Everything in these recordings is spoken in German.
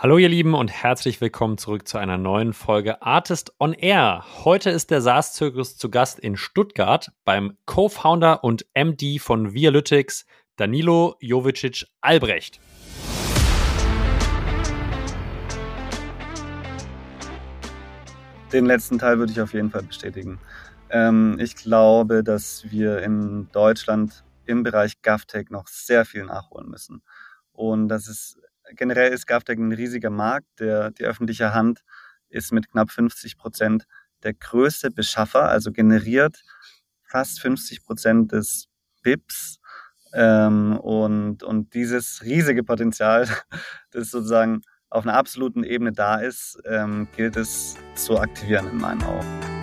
Hallo ihr Lieben und herzlich willkommen zurück zu einer neuen Folge Artist on Air. Heute ist der SaaS-Zirkus zu Gast in Stuttgart beim Co-Founder und MD von Vialytics, Danilo Jovicic Albrecht. Den letzten Teil würde ich auf jeden Fall bestätigen. Ähm, ich glaube, dass wir in Deutschland im Bereich GovTech noch sehr viel nachholen müssen. Und das ist generell ist GovTech ein riesiger Markt. Der, die öffentliche Hand ist mit knapp 50 Prozent der größte Beschaffer, also generiert fast 50 Prozent des BIPs. Ähm, und, und dieses riesige Potenzial, das sozusagen auf einer absoluten Ebene da ist, ähm, gilt es zu aktivieren in meinen Augen.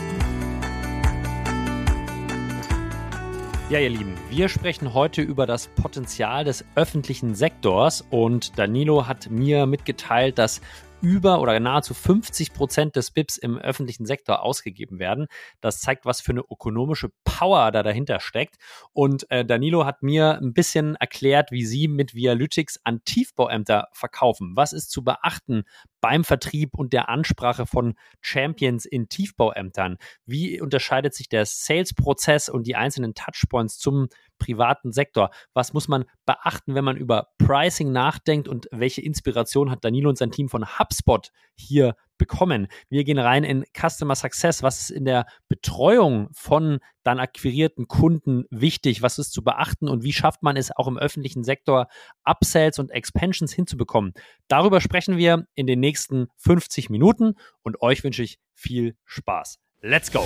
Ja, ihr Lieben, wir sprechen heute über das Potenzial des öffentlichen Sektors und Danilo hat mir mitgeteilt, dass über oder nahezu 50 Prozent des BIPs im öffentlichen Sektor ausgegeben werden. Das zeigt, was für eine ökonomische Power da dahinter steckt. Und äh, Danilo hat mir ein bisschen erklärt, wie sie mit Vialytics an Tiefbauämter verkaufen. Was ist zu beachten beim Vertrieb und der Ansprache von Champions in Tiefbauämtern? Wie unterscheidet sich der Sales-Prozess und die einzelnen Touchpoints zum privaten Sektor. Was muss man beachten, wenn man über Pricing nachdenkt und welche Inspiration hat Danilo und sein Team von HubSpot hier bekommen? Wir gehen rein in Customer Success. Was ist in der Betreuung von dann akquirierten Kunden wichtig? Was ist zu beachten und wie schafft man es auch im öffentlichen Sektor, Upsells und Expansions hinzubekommen? Darüber sprechen wir in den nächsten 50 Minuten und euch wünsche ich viel Spaß. Let's go!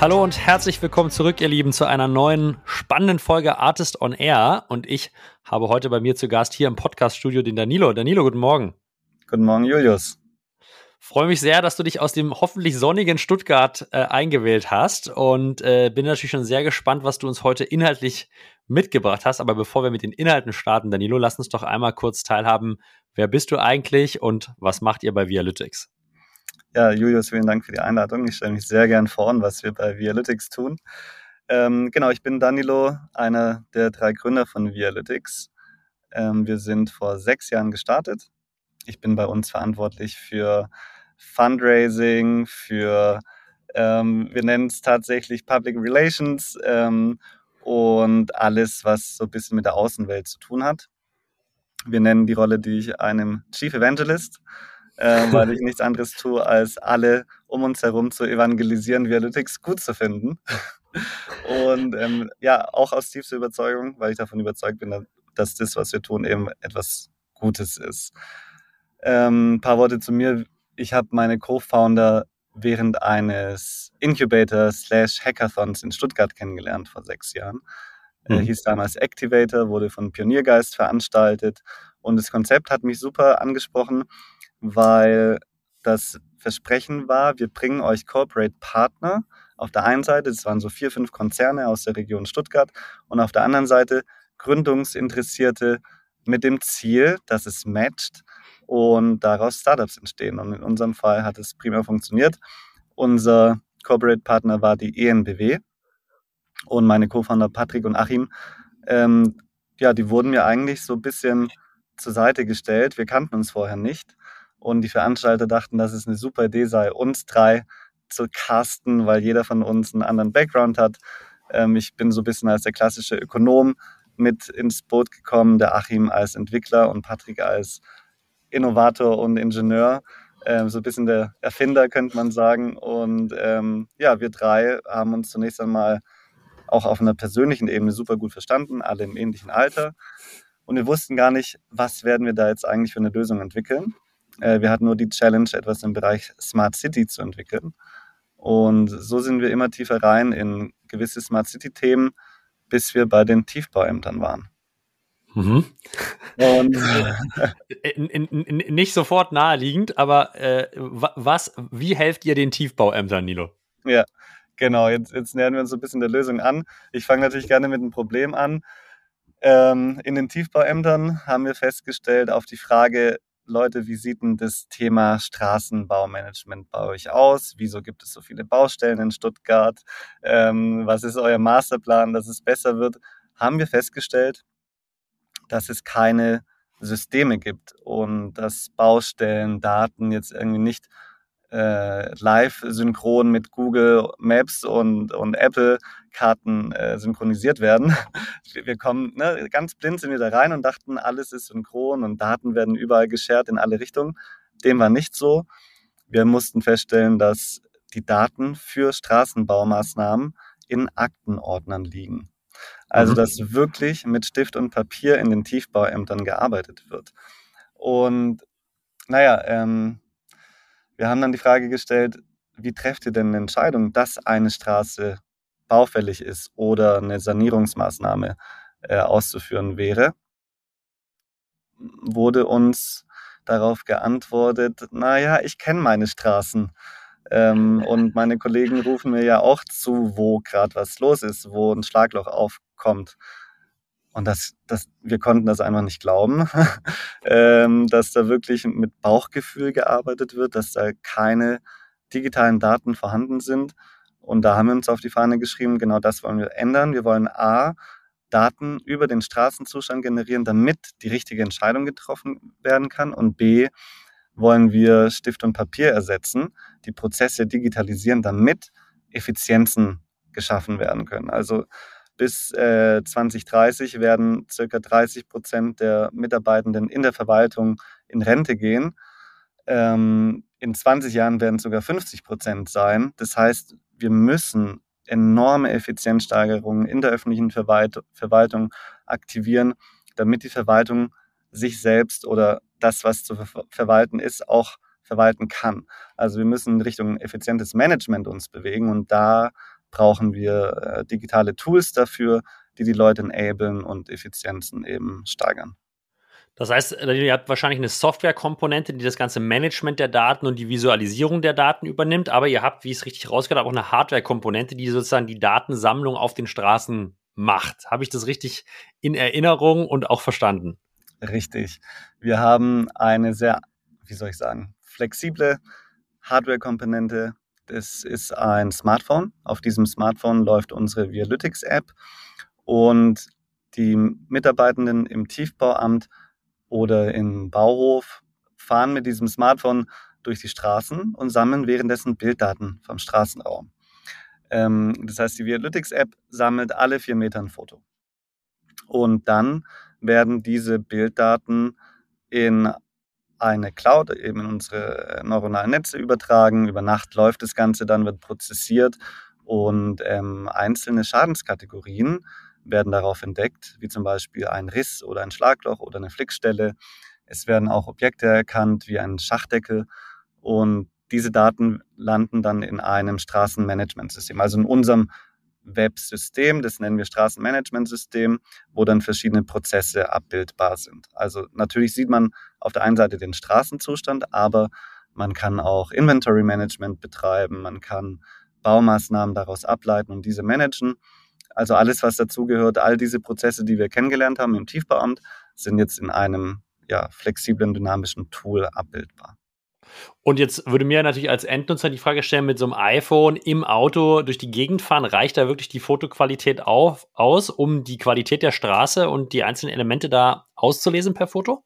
Hallo und herzlich willkommen zurück, ihr Lieben, zu einer neuen spannenden Folge Artist on Air. Und ich habe heute bei mir zu Gast hier im Podcast-Studio den Danilo. Danilo, guten Morgen. Guten Morgen, Julius. Freue mich sehr, dass du dich aus dem hoffentlich sonnigen Stuttgart äh, eingewählt hast und äh, bin natürlich schon sehr gespannt, was du uns heute inhaltlich mitgebracht hast. Aber bevor wir mit den Inhalten starten, Danilo, lass uns doch einmal kurz teilhaben. Wer bist du eigentlich und was macht ihr bei Vialytics? Ja, Julius, vielen Dank für die Einladung. Ich stelle mich sehr gern vor, was wir bei Vialytics tun. Ähm, genau, ich bin Danilo, einer der drei Gründer von Vialytics. Ähm, wir sind vor sechs Jahren gestartet. Ich bin bei uns verantwortlich für Fundraising, für, ähm, wir nennen es tatsächlich Public Relations ähm, und alles, was so ein bisschen mit der Außenwelt zu tun hat. Wir nennen die Rolle, die ich einem Chief Evangelist weil ich nichts anderes tue, als alle um uns herum zu evangelisieren, Vialytics gut zu finden. Und ähm, ja, auch aus tiefster Überzeugung, weil ich davon überzeugt bin, dass das, was wir tun, eben etwas Gutes ist. Ähm, ein paar Worte zu mir. Ich habe meine Co-Founder während eines Incubator slash Hackathons in Stuttgart kennengelernt vor sechs Jahren. Mhm. hieß damals Activator, wurde von Pioniergeist veranstaltet und das Konzept hat mich super angesprochen, weil das Versprechen war, wir bringen euch Corporate Partner auf der einen Seite, das waren so vier, fünf Konzerne aus der Region Stuttgart und auf der anderen Seite Gründungsinteressierte mit dem Ziel, dass es matcht und daraus Startups entstehen. Und in unserem Fall hat es prima funktioniert. Unser Corporate Partner war die ENBW und meine Co-Founder Patrick und Achim. Ähm, ja, die wurden mir eigentlich so ein bisschen zur Seite gestellt. Wir kannten uns vorher nicht. Und die Veranstalter dachten, dass es eine super Idee sei, uns drei zu casten, weil jeder von uns einen anderen Background hat. Ähm, ich bin so ein bisschen als der klassische Ökonom mit ins Boot gekommen, der Achim als Entwickler und Patrick als Innovator und Ingenieur. Ähm, so ein bisschen der Erfinder, könnte man sagen. Und ähm, ja, wir drei haben uns zunächst einmal auch auf einer persönlichen Ebene super gut verstanden, alle im ähnlichen Alter. Und wir wussten gar nicht, was werden wir da jetzt eigentlich für eine Lösung entwickeln. Äh, wir hatten nur die Challenge, etwas im Bereich Smart City zu entwickeln. Und so sind wir immer tiefer rein in gewisse Smart City-Themen, bis wir bei den Tiefbauämtern waren. Mhm. Und, nicht sofort naheliegend, aber äh, was, wie helft ihr den Tiefbauämtern, Nilo? Ja, genau. Jetzt, jetzt nähern wir uns so ein bisschen der Lösung an. Ich fange natürlich gerne mit einem Problem an. Ähm, in den Tiefbauämtern haben wir festgestellt, auf die Frage, Leute, wie sieht denn das Thema Straßenbaumanagement bei euch aus? Wieso gibt es so viele Baustellen in Stuttgart? Ähm, was ist euer Masterplan, dass es besser wird? Haben wir festgestellt, dass es keine Systeme gibt und dass Baustellen, Daten jetzt irgendwie nicht äh, live synchron mit Google Maps und, und Apple Karten äh, synchronisiert werden. Wir kommen ne, ganz blind sind wir da rein und dachten, alles ist synchron und Daten werden überall geshared in alle Richtungen. Dem war nicht so. Wir mussten feststellen, dass die Daten für Straßenbaumaßnahmen in Aktenordnern liegen. Also, mhm. dass wirklich mit Stift und Papier in den Tiefbauämtern gearbeitet wird. Und naja, ähm, wir haben dann die Frage gestellt, wie trefft ihr denn eine Entscheidung, dass eine Straße baufällig ist oder eine Sanierungsmaßnahme äh, auszuführen wäre? Wurde uns darauf geantwortet, naja, ich kenne meine Straßen. Ähm, und meine Kollegen rufen mir ja auch zu, wo gerade was los ist, wo ein Schlagloch aufkommt. Und das, das, wir konnten das einfach nicht glauben, ähm, dass da wirklich mit Bauchgefühl gearbeitet wird, dass da keine digitalen Daten vorhanden sind. Und da haben wir uns auf die Fahne geschrieben, genau das wollen wir ändern. Wir wollen A, Daten über den Straßenzustand generieren, damit die richtige Entscheidung getroffen werden kann. Und B, wollen wir Stift und Papier ersetzen, die Prozesse digitalisieren, damit Effizienzen geschaffen werden können. Also bis äh, 2030 werden circa 30 Prozent der Mitarbeitenden in der Verwaltung in Rente gehen. Ähm, in 20 Jahren werden es sogar 50 Prozent sein. Das heißt, wir müssen enorme Effizienzsteigerungen in der öffentlichen Verwalt Verwaltung aktivieren, damit die Verwaltung sich selbst oder das, was zu ver verwalten ist, auch verwalten kann. Also wir müssen in Richtung effizientes Management uns bewegen und da brauchen wir äh, digitale Tools dafür, die die Leute enablen und Effizienzen eben steigern. Das heißt, ihr habt wahrscheinlich eine Softwarekomponente, die das ganze Management der Daten und die Visualisierung der Daten übernimmt, aber ihr habt, wie ich es richtig rausgehört habe, auch eine Hardwarekomponente, die sozusagen die Datensammlung auf den Straßen macht. Habe ich das richtig in Erinnerung und auch verstanden? Richtig. Wir haben eine sehr, wie soll ich sagen, flexible Hardware-Komponente, das ist ein Smartphone. Auf diesem Smartphone läuft unsere Vialytics-App und die Mitarbeitenden im Tiefbauamt oder im Bauhof fahren mit diesem Smartphone durch die Straßen und sammeln währenddessen Bilddaten vom Straßenraum. Ähm, das heißt, die Vialytics-App sammelt alle vier Meter ein Foto. Und dann werden diese Bilddaten in eine Cloud, eben in unsere äh, neuronalen Netze übertragen. Über Nacht läuft das Ganze, dann wird prozessiert und ähm, einzelne Schadenskategorien werden darauf entdeckt, wie zum Beispiel ein Riss oder ein Schlagloch oder eine Flickstelle. Es werden auch Objekte erkannt, wie ein Schachdeckel und diese Daten landen dann in einem Straßenmanagementsystem, also in unserem Web-System, das nennen wir Straßenmanagementsystem, wo dann verschiedene Prozesse abbildbar sind. Also natürlich sieht man auf der einen Seite den Straßenzustand, aber man kann auch Inventory Management betreiben, man kann Baumaßnahmen daraus ableiten und diese managen. Also alles, was dazugehört, all diese Prozesse, die wir kennengelernt haben im Tiefbauamt, sind jetzt in einem ja, flexiblen, dynamischen Tool abbildbar. Und jetzt würde mir natürlich als Endnutzer die Frage stellen, mit so einem iPhone im Auto durch die Gegend fahren, reicht da wirklich die Fotoqualität auf, aus, um die Qualität der Straße und die einzelnen Elemente da auszulesen per Foto?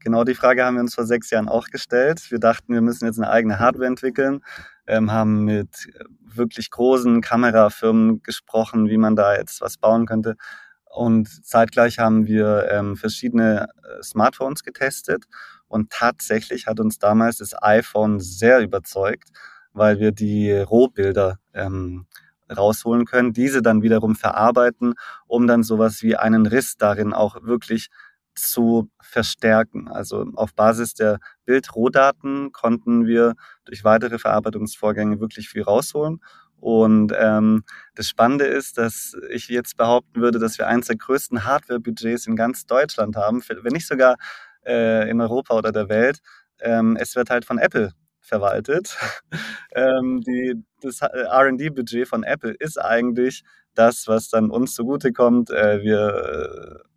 Genau die Frage haben wir uns vor sechs Jahren auch gestellt. Wir dachten, wir müssen jetzt eine eigene Hardware entwickeln, ähm, haben mit wirklich großen Kamerafirmen gesprochen, wie man da jetzt was bauen könnte. Und zeitgleich haben wir ähm, verschiedene äh, Smartphones getestet und tatsächlich hat uns damals das iPhone sehr überzeugt, weil wir die Rohbilder ähm, rausholen können, diese dann wiederum verarbeiten, um dann sowas wie einen Riss darin auch wirklich zu verstärken. Also auf Basis der Bildrohdaten konnten wir durch weitere Verarbeitungsvorgänge wirklich viel rausholen Und ähm, das Spannende ist, dass ich jetzt behaupten würde, dass wir eines der größten Hardware-Budgets in ganz Deutschland haben, wenn nicht sogar äh, in Europa oder der Welt. Ähm, es wird halt von Apple verwaltet. ähm, die, das RD-Budget von Apple ist eigentlich das, was dann uns zugutekommt. Äh, wir äh,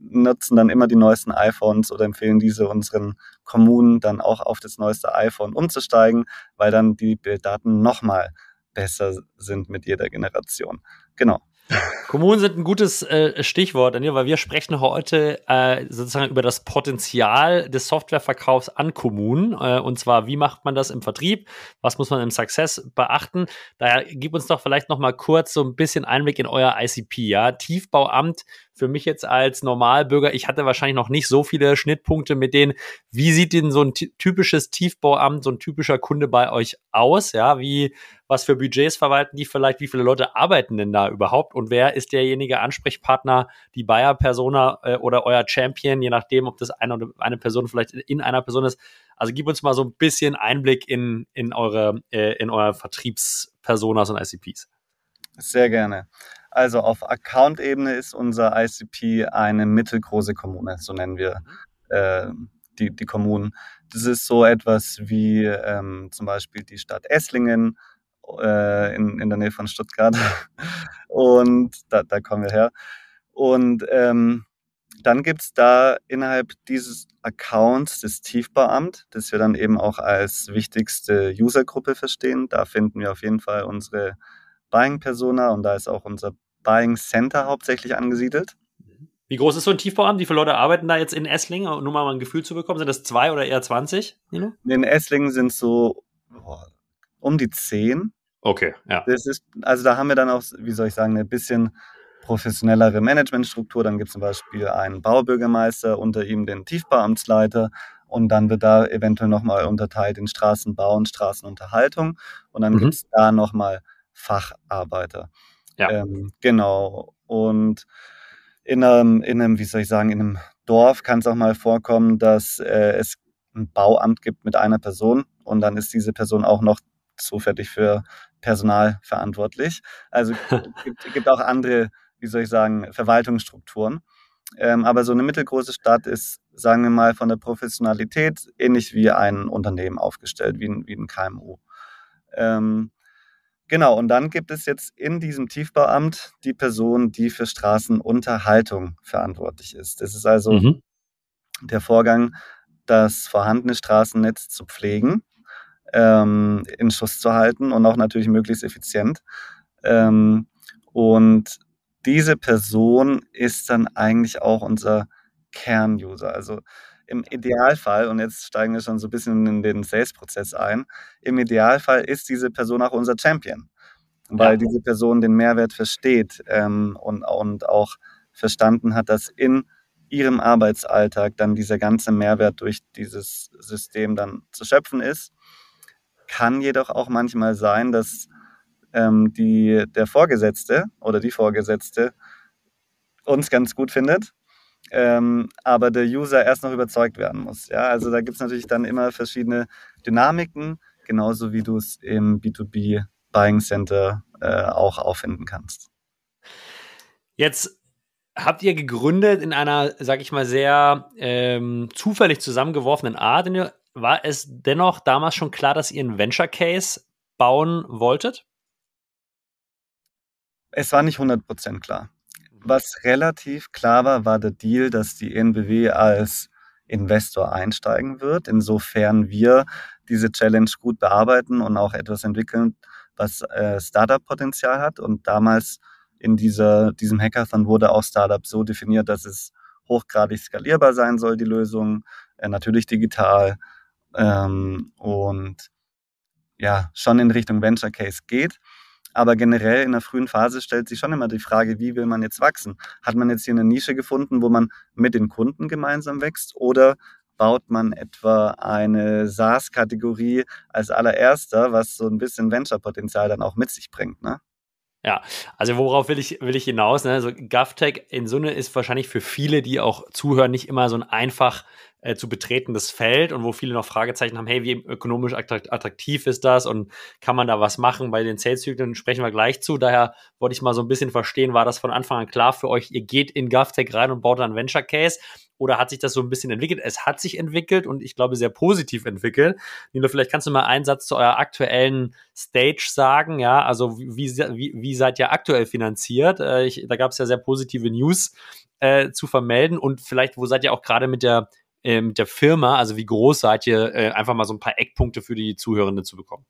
nutzen dann immer die neuesten iPhones oder empfehlen diese unseren Kommunen dann auch auf das neueste iPhone umzusteigen, weil dann die Bilddaten nochmal besser sind mit jeder Generation. Genau. Kommunen sind ein gutes äh, Stichwort, Daniel, weil wir sprechen heute äh, sozusagen über das Potenzial des Softwareverkaufs an Kommunen. Äh, und zwar, wie macht man das im Vertrieb? Was muss man im Success beachten? Daher gib uns doch vielleicht noch mal kurz so ein bisschen Einblick in euer ICP. Ja, Tiefbauamt für mich jetzt als Normalbürger, ich hatte wahrscheinlich noch nicht so viele Schnittpunkte mit denen. Wie sieht denn so ein typisches Tiefbauamt, so ein typischer Kunde bei euch aus? Ja, wie, was für Budgets verwalten die vielleicht? Wie viele Leute arbeiten denn da überhaupt? Und wer ist derjenige Ansprechpartner, die Bayer Persona äh, oder euer Champion, je nachdem, ob das eine oder eine Person vielleicht in einer Person ist? Also gib uns mal so ein bisschen Einblick in, in eure, äh, in euer Vertriebspersonas und ICPs. Sehr gerne. Also auf Account-Ebene ist unser ICP eine mittelgroße Kommune, so nennen wir äh, die, die Kommunen. Das ist so etwas wie ähm, zum Beispiel die Stadt Esslingen äh, in, in der Nähe von Stuttgart. Und da, da kommen wir her. Und ähm, dann gibt es da innerhalb dieses Accounts das Tiefbauamt, das wir dann eben auch als wichtigste Usergruppe verstehen. Da finden wir auf jeden Fall unsere Buying Persona und da ist auch unser Buying Center hauptsächlich angesiedelt. Wie groß ist so ein Tiefbauamt? Wie viele Leute arbeiten da jetzt in Esslingen? Nur mal ein Gefühl zu bekommen. Sind das zwei oder eher 20? Nino? In Esslingen sind so boah, um die zehn. Okay, ja. Das ist, also da haben wir dann auch, wie soll ich sagen, ein bisschen professionellere Managementstruktur. Dann gibt es zum Beispiel einen Baubürgermeister, unter ihm den Tiefbauamtsleiter und dann wird da eventuell nochmal unterteilt in Straßenbau und Straßenunterhaltung und dann mhm. gibt es da nochmal Facharbeiter. Ja. Ähm, genau. Und in einem, in einem, wie soll ich sagen, in einem Dorf kann es auch mal vorkommen, dass äh, es ein Bauamt gibt mit einer Person und dann ist diese Person auch noch zufällig für Personal verantwortlich. Also gibt, gibt auch andere, wie soll ich sagen, Verwaltungsstrukturen. Ähm, aber so eine mittelgroße Stadt ist, sagen wir mal, von der Professionalität ähnlich wie ein Unternehmen aufgestellt, wie ein, wie ein KMU. Ähm, Genau, und dann gibt es jetzt in diesem Tiefbauamt die Person, die für Straßenunterhaltung verantwortlich ist. Das ist also mhm. der Vorgang, das vorhandene Straßennetz zu pflegen, ähm, in Schuss zu halten und auch natürlich möglichst effizient. Ähm, und diese Person ist dann eigentlich auch unser Kernuser. Also im Idealfall, und jetzt steigen wir schon so ein bisschen in den Sales-Prozess ein, im Idealfall ist diese Person auch unser Champion, weil ja. diese Person den Mehrwert versteht ähm, und, und auch verstanden hat, dass in ihrem Arbeitsalltag dann dieser ganze Mehrwert durch dieses System dann zu schöpfen ist. Kann jedoch auch manchmal sein, dass ähm, die, der Vorgesetzte oder die Vorgesetzte uns ganz gut findet ähm, aber der User erst noch überzeugt werden muss. Ja, also da gibt es natürlich dann immer verschiedene Dynamiken, genauso wie du es im B2B Buying Center äh, auch auffinden kannst. Jetzt habt ihr gegründet in einer, sag ich mal, sehr ähm, zufällig zusammengeworfenen Art. War es dennoch damals schon klar, dass ihr einen Venture Case bauen wolltet? Es war nicht 100% klar. Was relativ klar war, war der Deal, dass die ENBW als Investor einsteigen wird, insofern wir diese Challenge gut bearbeiten und auch etwas entwickeln, was äh, Startup-Potenzial hat. Und damals in dieser, diesem Hackathon wurde auch Startup so definiert, dass es hochgradig skalierbar sein soll, die Lösung, äh, natürlich digital ähm, und ja, schon in Richtung Venture Case geht. Aber generell in der frühen Phase stellt sich schon immer die Frage, wie will man jetzt wachsen? Hat man jetzt hier eine Nische gefunden, wo man mit den Kunden gemeinsam wächst oder baut man etwa eine SaaS-Kategorie als allererster, was so ein bisschen Venture-Potenzial dann auch mit sich bringt, ne? Ja, also worauf will ich, will ich hinaus? Ne? Also GovTech in Summe ist wahrscheinlich für viele, die auch zuhören, nicht immer so ein einfach äh, zu betretendes Feld und wo viele noch Fragezeichen haben, hey, wie ökonomisch attraktiv ist das und kann man da was machen? Bei den Sales-Zyklen sprechen wir gleich zu. Daher wollte ich mal so ein bisschen verstehen, war das von Anfang an klar für euch, ihr geht in GovTech rein und baut dann Venture Case oder hat sich das so ein bisschen entwickelt? Es hat sich entwickelt und ich glaube sehr positiv entwickelt. Nilo, vielleicht kannst du mal einen Satz zu eurer aktuellen Stage sagen, ja, also wie, wie, wie seid ihr aktuell finanziert? Äh, ich, da gab es ja sehr positive News äh, zu vermelden und vielleicht, wo seid ihr auch gerade mit der äh, mit der Firma, also wie groß seid ihr, äh, einfach mal so ein paar Eckpunkte für die Zuhörenden zu bekommen.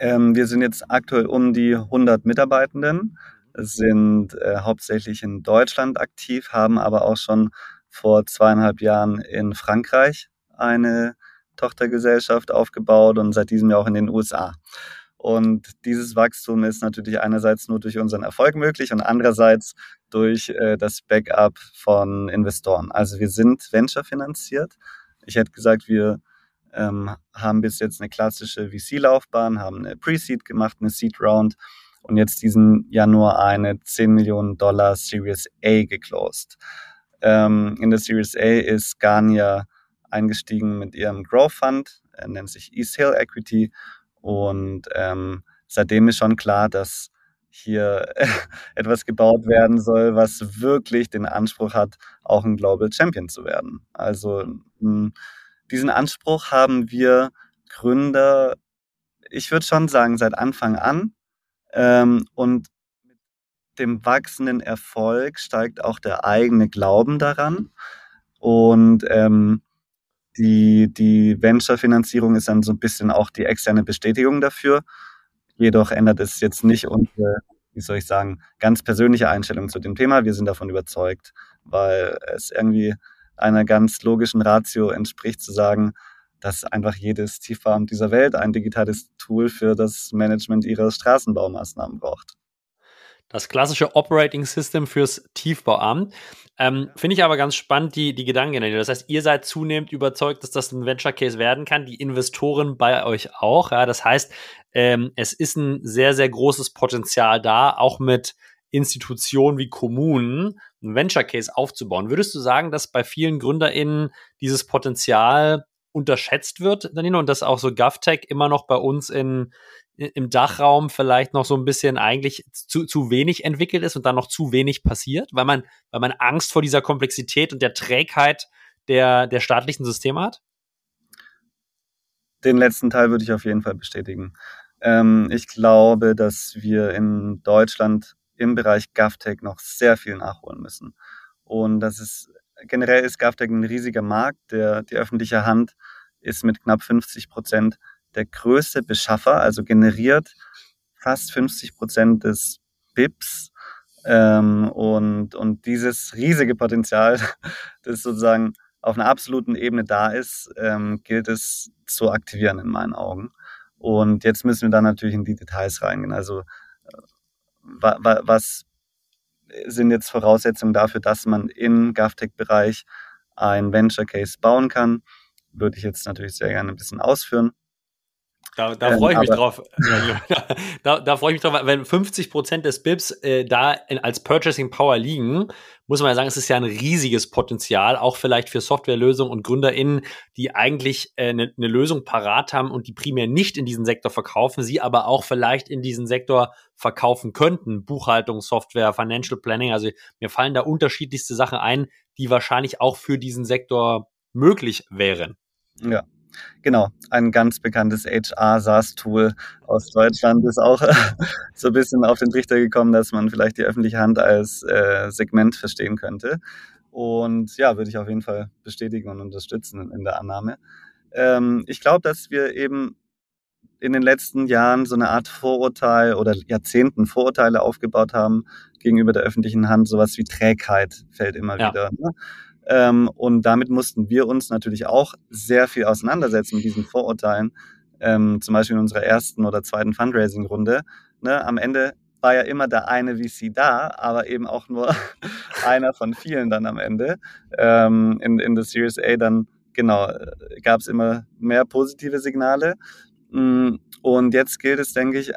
Ähm, wir sind jetzt aktuell um die 100 Mitarbeitenden, sind äh, hauptsächlich in Deutschland aktiv, haben aber auch schon vor zweieinhalb Jahren in Frankreich eine Tochtergesellschaft aufgebaut und seit diesem Jahr auch in den USA. Und dieses Wachstum ist natürlich einerseits nur durch unseren Erfolg möglich und andererseits durch äh, das Backup von Investoren. Also wir sind Venture finanziert. Ich hätte gesagt, wir ähm, haben bis jetzt eine klassische VC-Laufbahn, haben eine Pre-Seed gemacht, eine Seed-Round und jetzt diesen Januar eine 10 Millionen Dollar Series A geclosed. Ähm, in der Series A ist Garnier eingestiegen mit ihrem Growth Fund, er nennt sich Hill Equity und ähm, seitdem ist schon klar, dass hier etwas gebaut werden soll, was wirklich den Anspruch hat, auch ein Global Champion zu werden. Also diesen Anspruch haben wir Gründer, ich würde schon sagen, seit Anfang an. Ähm, und mit dem wachsenden Erfolg steigt auch der eigene Glauben daran. Und ähm, die, die Venture-Finanzierung ist dann so ein bisschen auch die externe Bestätigung dafür. Jedoch ändert es jetzt nicht unsere, wie soll ich sagen, ganz persönliche Einstellung zu dem Thema. Wir sind davon überzeugt, weil es irgendwie einer ganz logischen Ratio entspricht, zu sagen, dass einfach jedes Tiefbauamt dieser Welt ein digitales Tool für das Management ihrer Straßenbaumaßnahmen braucht. Das klassische Operating System fürs Tiefbauamt. Ähm, Finde ich aber ganz spannend, die, die Gedanken. Das heißt, ihr seid zunehmend überzeugt, dass das ein Venture Case werden kann, die Investoren bei euch auch. Ja, das heißt, ähm, es ist ein sehr, sehr großes Potenzial da, auch mit Institutionen wie Kommunen ein Venture Case aufzubauen. Würdest du sagen, dass bei vielen GründerInnen dieses Potenzial unterschätzt wird, Danilo, und dass auch so GovTech immer noch bei uns in, im Dachraum vielleicht noch so ein bisschen eigentlich zu, zu wenig entwickelt ist und dann noch zu wenig passiert, weil man, weil man Angst vor dieser Komplexität und der Trägheit der, der staatlichen Systeme hat? Den letzten Teil würde ich auf jeden Fall bestätigen. Ähm, ich glaube, dass wir in Deutschland im Bereich GovTech noch sehr viel nachholen müssen. Und das ist generell ist GovTech ein riesiger Markt. Der, die öffentliche Hand ist mit knapp 50 Prozent der größte Beschaffer, also generiert fast 50 Prozent des BIPs. Ähm, und, und dieses riesige Potenzial, das sozusagen auf einer absoluten Ebene da ist, ähm, gilt es zu aktivieren in meinen Augen. Und jetzt müssen wir dann natürlich in die Details reingehen. Also wa, wa, was sind jetzt Voraussetzungen dafür, dass man im GovTech-Bereich ein Venture Case bauen kann? Würde ich jetzt natürlich sehr gerne ein bisschen ausführen. Da, da freue ich mich drauf. da, da freue ich mich drauf, wenn 50 Prozent des BIPs äh, da in, als Purchasing Power liegen, muss man ja sagen, es ist ja ein riesiges Potenzial, auch vielleicht für Softwarelösungen und GründerInnen, die eigentlich eine äh, ne Lösung parat haben und die primär nicht in diesen Sektor verkaufen, sie aber auch vielleicht in diesen Sektor verkaufen könnten. Buchhaltung, Software, Financial Planning. Also mir fallen da unterschiedlichste Sachen ein, die wahrscheinlich auch für diesen Sektor möglich wären. Ja, Genau, ein ganz bekanntes HR-SaaS-Tool aus Deutschland ist auch so ein bisschen auf den Trichter gekommen, dass man vielleicht die öffentliche Hand als äh, Segment verstehen könnte. Und ja, würde ich auf jeden Fall bestätigen und unterstützen in der Annahme. Ähm, ich glaube, dass wir eben in den letzten Jahren so eine Art Vorurteil oder Jahrzehnten Vorurteile aufgebaut haben gegenüber der öffentlichen Hand. Sowas wie Trägheit fällt immer ja. wieder. Ne? Ähm, und damit mussten wir uns natürlich auch sehr viel auseinandersetzen mit diesen Vorurteilen. Ähm, zum Beispiel in unserer ersten oder zweiten Fundraising-Runde. Ne, am Ende war ja immer der eine VC da, aber eben auch nur einer von vielen dann am Ende. Ähm, in, in der Series A dann, genau, gab es immer mehr positive Signale. Mm, und jetzt gilt es, denke ich,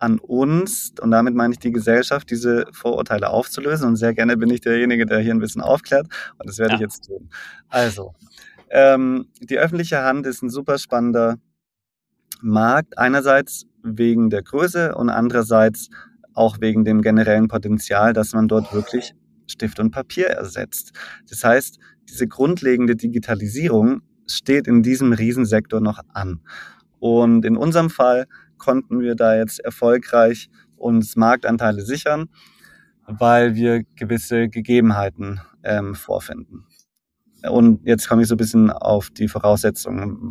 an uns, und damit meine ich die Gesellschaft, diese Vorurteile aufzulösen. Und sehr gerne bin ich derjenige, der hier ein bisschen aufklärt. Und das werde ja. ich jetzt tun. Also, ähm, die öffentliche Hand ist ein super spannender Markt. Einerseits wegen der Größe und andererseits auch wegen dem generellen Potenzial, dass man dort wirklich Stift und Papier ersetzt. Das heißt, diese grundlegende Digitalisierung steht in diesem Riesensektor noch an. Und in unserem Fall konnten wir da jetzt erfolgreich uns Marktanteile sichern, weil wir gewisse Gegebenheiten ähm, vorfinden. Und jetzt komme ich so ein bisschen auf die Voraussetzungen.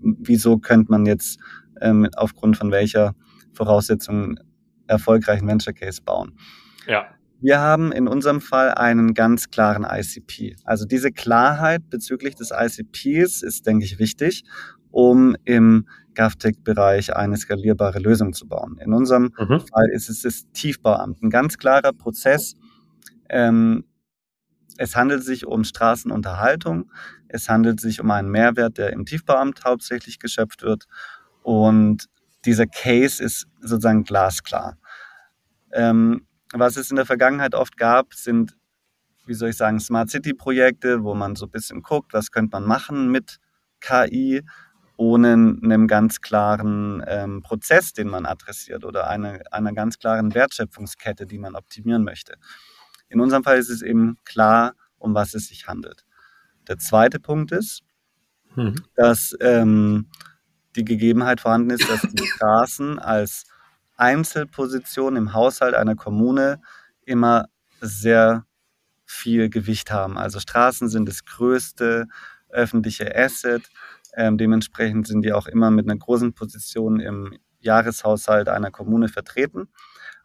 Wieso könnte man jetzt ähm, aufgrund von welcher Voraussetzungen erfolgreichen Venture Case bauen? Ja. Wir haben in unserem Fall einen ganz klaren ICP. Also diese Klarheit bezüglich des ICPs ist, denke ich, wichtig, um im GovTech-Bereich eine skalierbare Lösung zu bauen. In unserem mhm. Fall ist es das Tiefbauamt. Ein ganz klarer Prozess. Ähm, es handelt sich um Straßenunterhaltung. Es handelt sich um einen Mehrwert, der im Tiefbauamt hauptsächlich geschöpft wird. Und dieser Case ist sozusagen glasklar. Ähm, was es in der Vergangenheit oft gab, sind, wie soll ich sagen, Smart City-Projekte, wo man so ein bisschen guckt, was könnte man machen mit KI, ohne einem ganz klaren ähm, Prozess, den man adressiert oder eine, einer ganz klaren Wertschöpfungskette, die man optimieren möchte. In unserem Fall ist es eben klar, um was es sich handelt. Der zweite Punkt ist, mhm. dass ähm, die Gegebenheit vorhanden ist, dass die Straßen als Einzelposition im Haushalt einer Kommune immer sehr viel Gewicht haben. Also Straßen sind das größte öffentliche Asset. Ähm, dementsprechend sind die auch immer mit einer großen Position im Jahreshaushalt einer Kommune vertreten.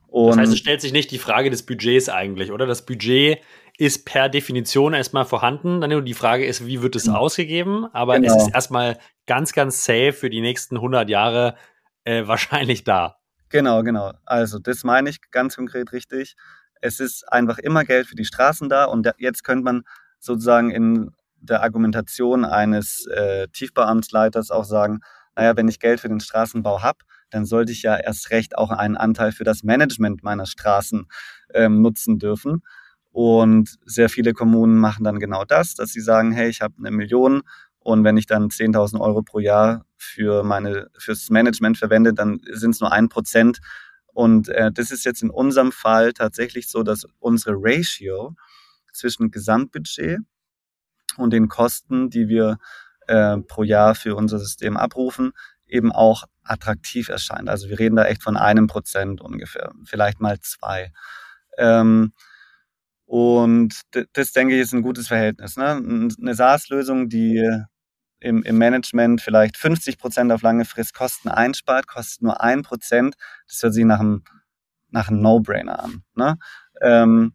Und das heißt, es stellt sich nicht die Frage des Budgets eigentlich, oder? Das Budget ist per Definition erstmal vorhanden. Dann die Frage ist, wie wird es genau. ausgegeben? Aber genau. es ist erstmal ganz, ganz safe für die nächsten 100 Jahre äh, wahrscheinlich da. Genau, genau. Also das meine ich ganz konkret richtig. Es ist einfach immer Geld für die Straßen da und jetzt könnte man sozusagen in der Argumentation eines äh, Tiefbauamtsleiters auch sagen, naja, wenn ich Geld für den Straßenbau habe, dann sollte ich ja erst recht auch einen Anteil für das Management meiner Straßen ähm, nutzen dürfen. Und sehr viele Kommunen machen dann genau das, dass sie sagen, hey, ich habe eine Million und wenn ich dann 10.000 Euro pro Jahr für meine, fürs Management verwende, dann sind es nur ein Prozent. Und äh, das ist jetzt in unserem Fall tatsächlich so, dass unsere Ratio zwischen Gesamtbudget und den Kosten, die wir äh, pro Jahr für unser System abrufen, eben auch attraktiv erscheint. Also wir reden da echt von einem Prozent ungefähr, vielleicht mal zwei. Ähm, und das, denke ich, ist ein gutes Verhältnis. Ne? Eine SaaS-Lösung, die im, im Management vielleicht 50 Prozent auf lange Frist Kosten einspart, kostet nur ein Prozent. Das hört sich nach einem, nach einem No-Brainer an. Ne? Ähm,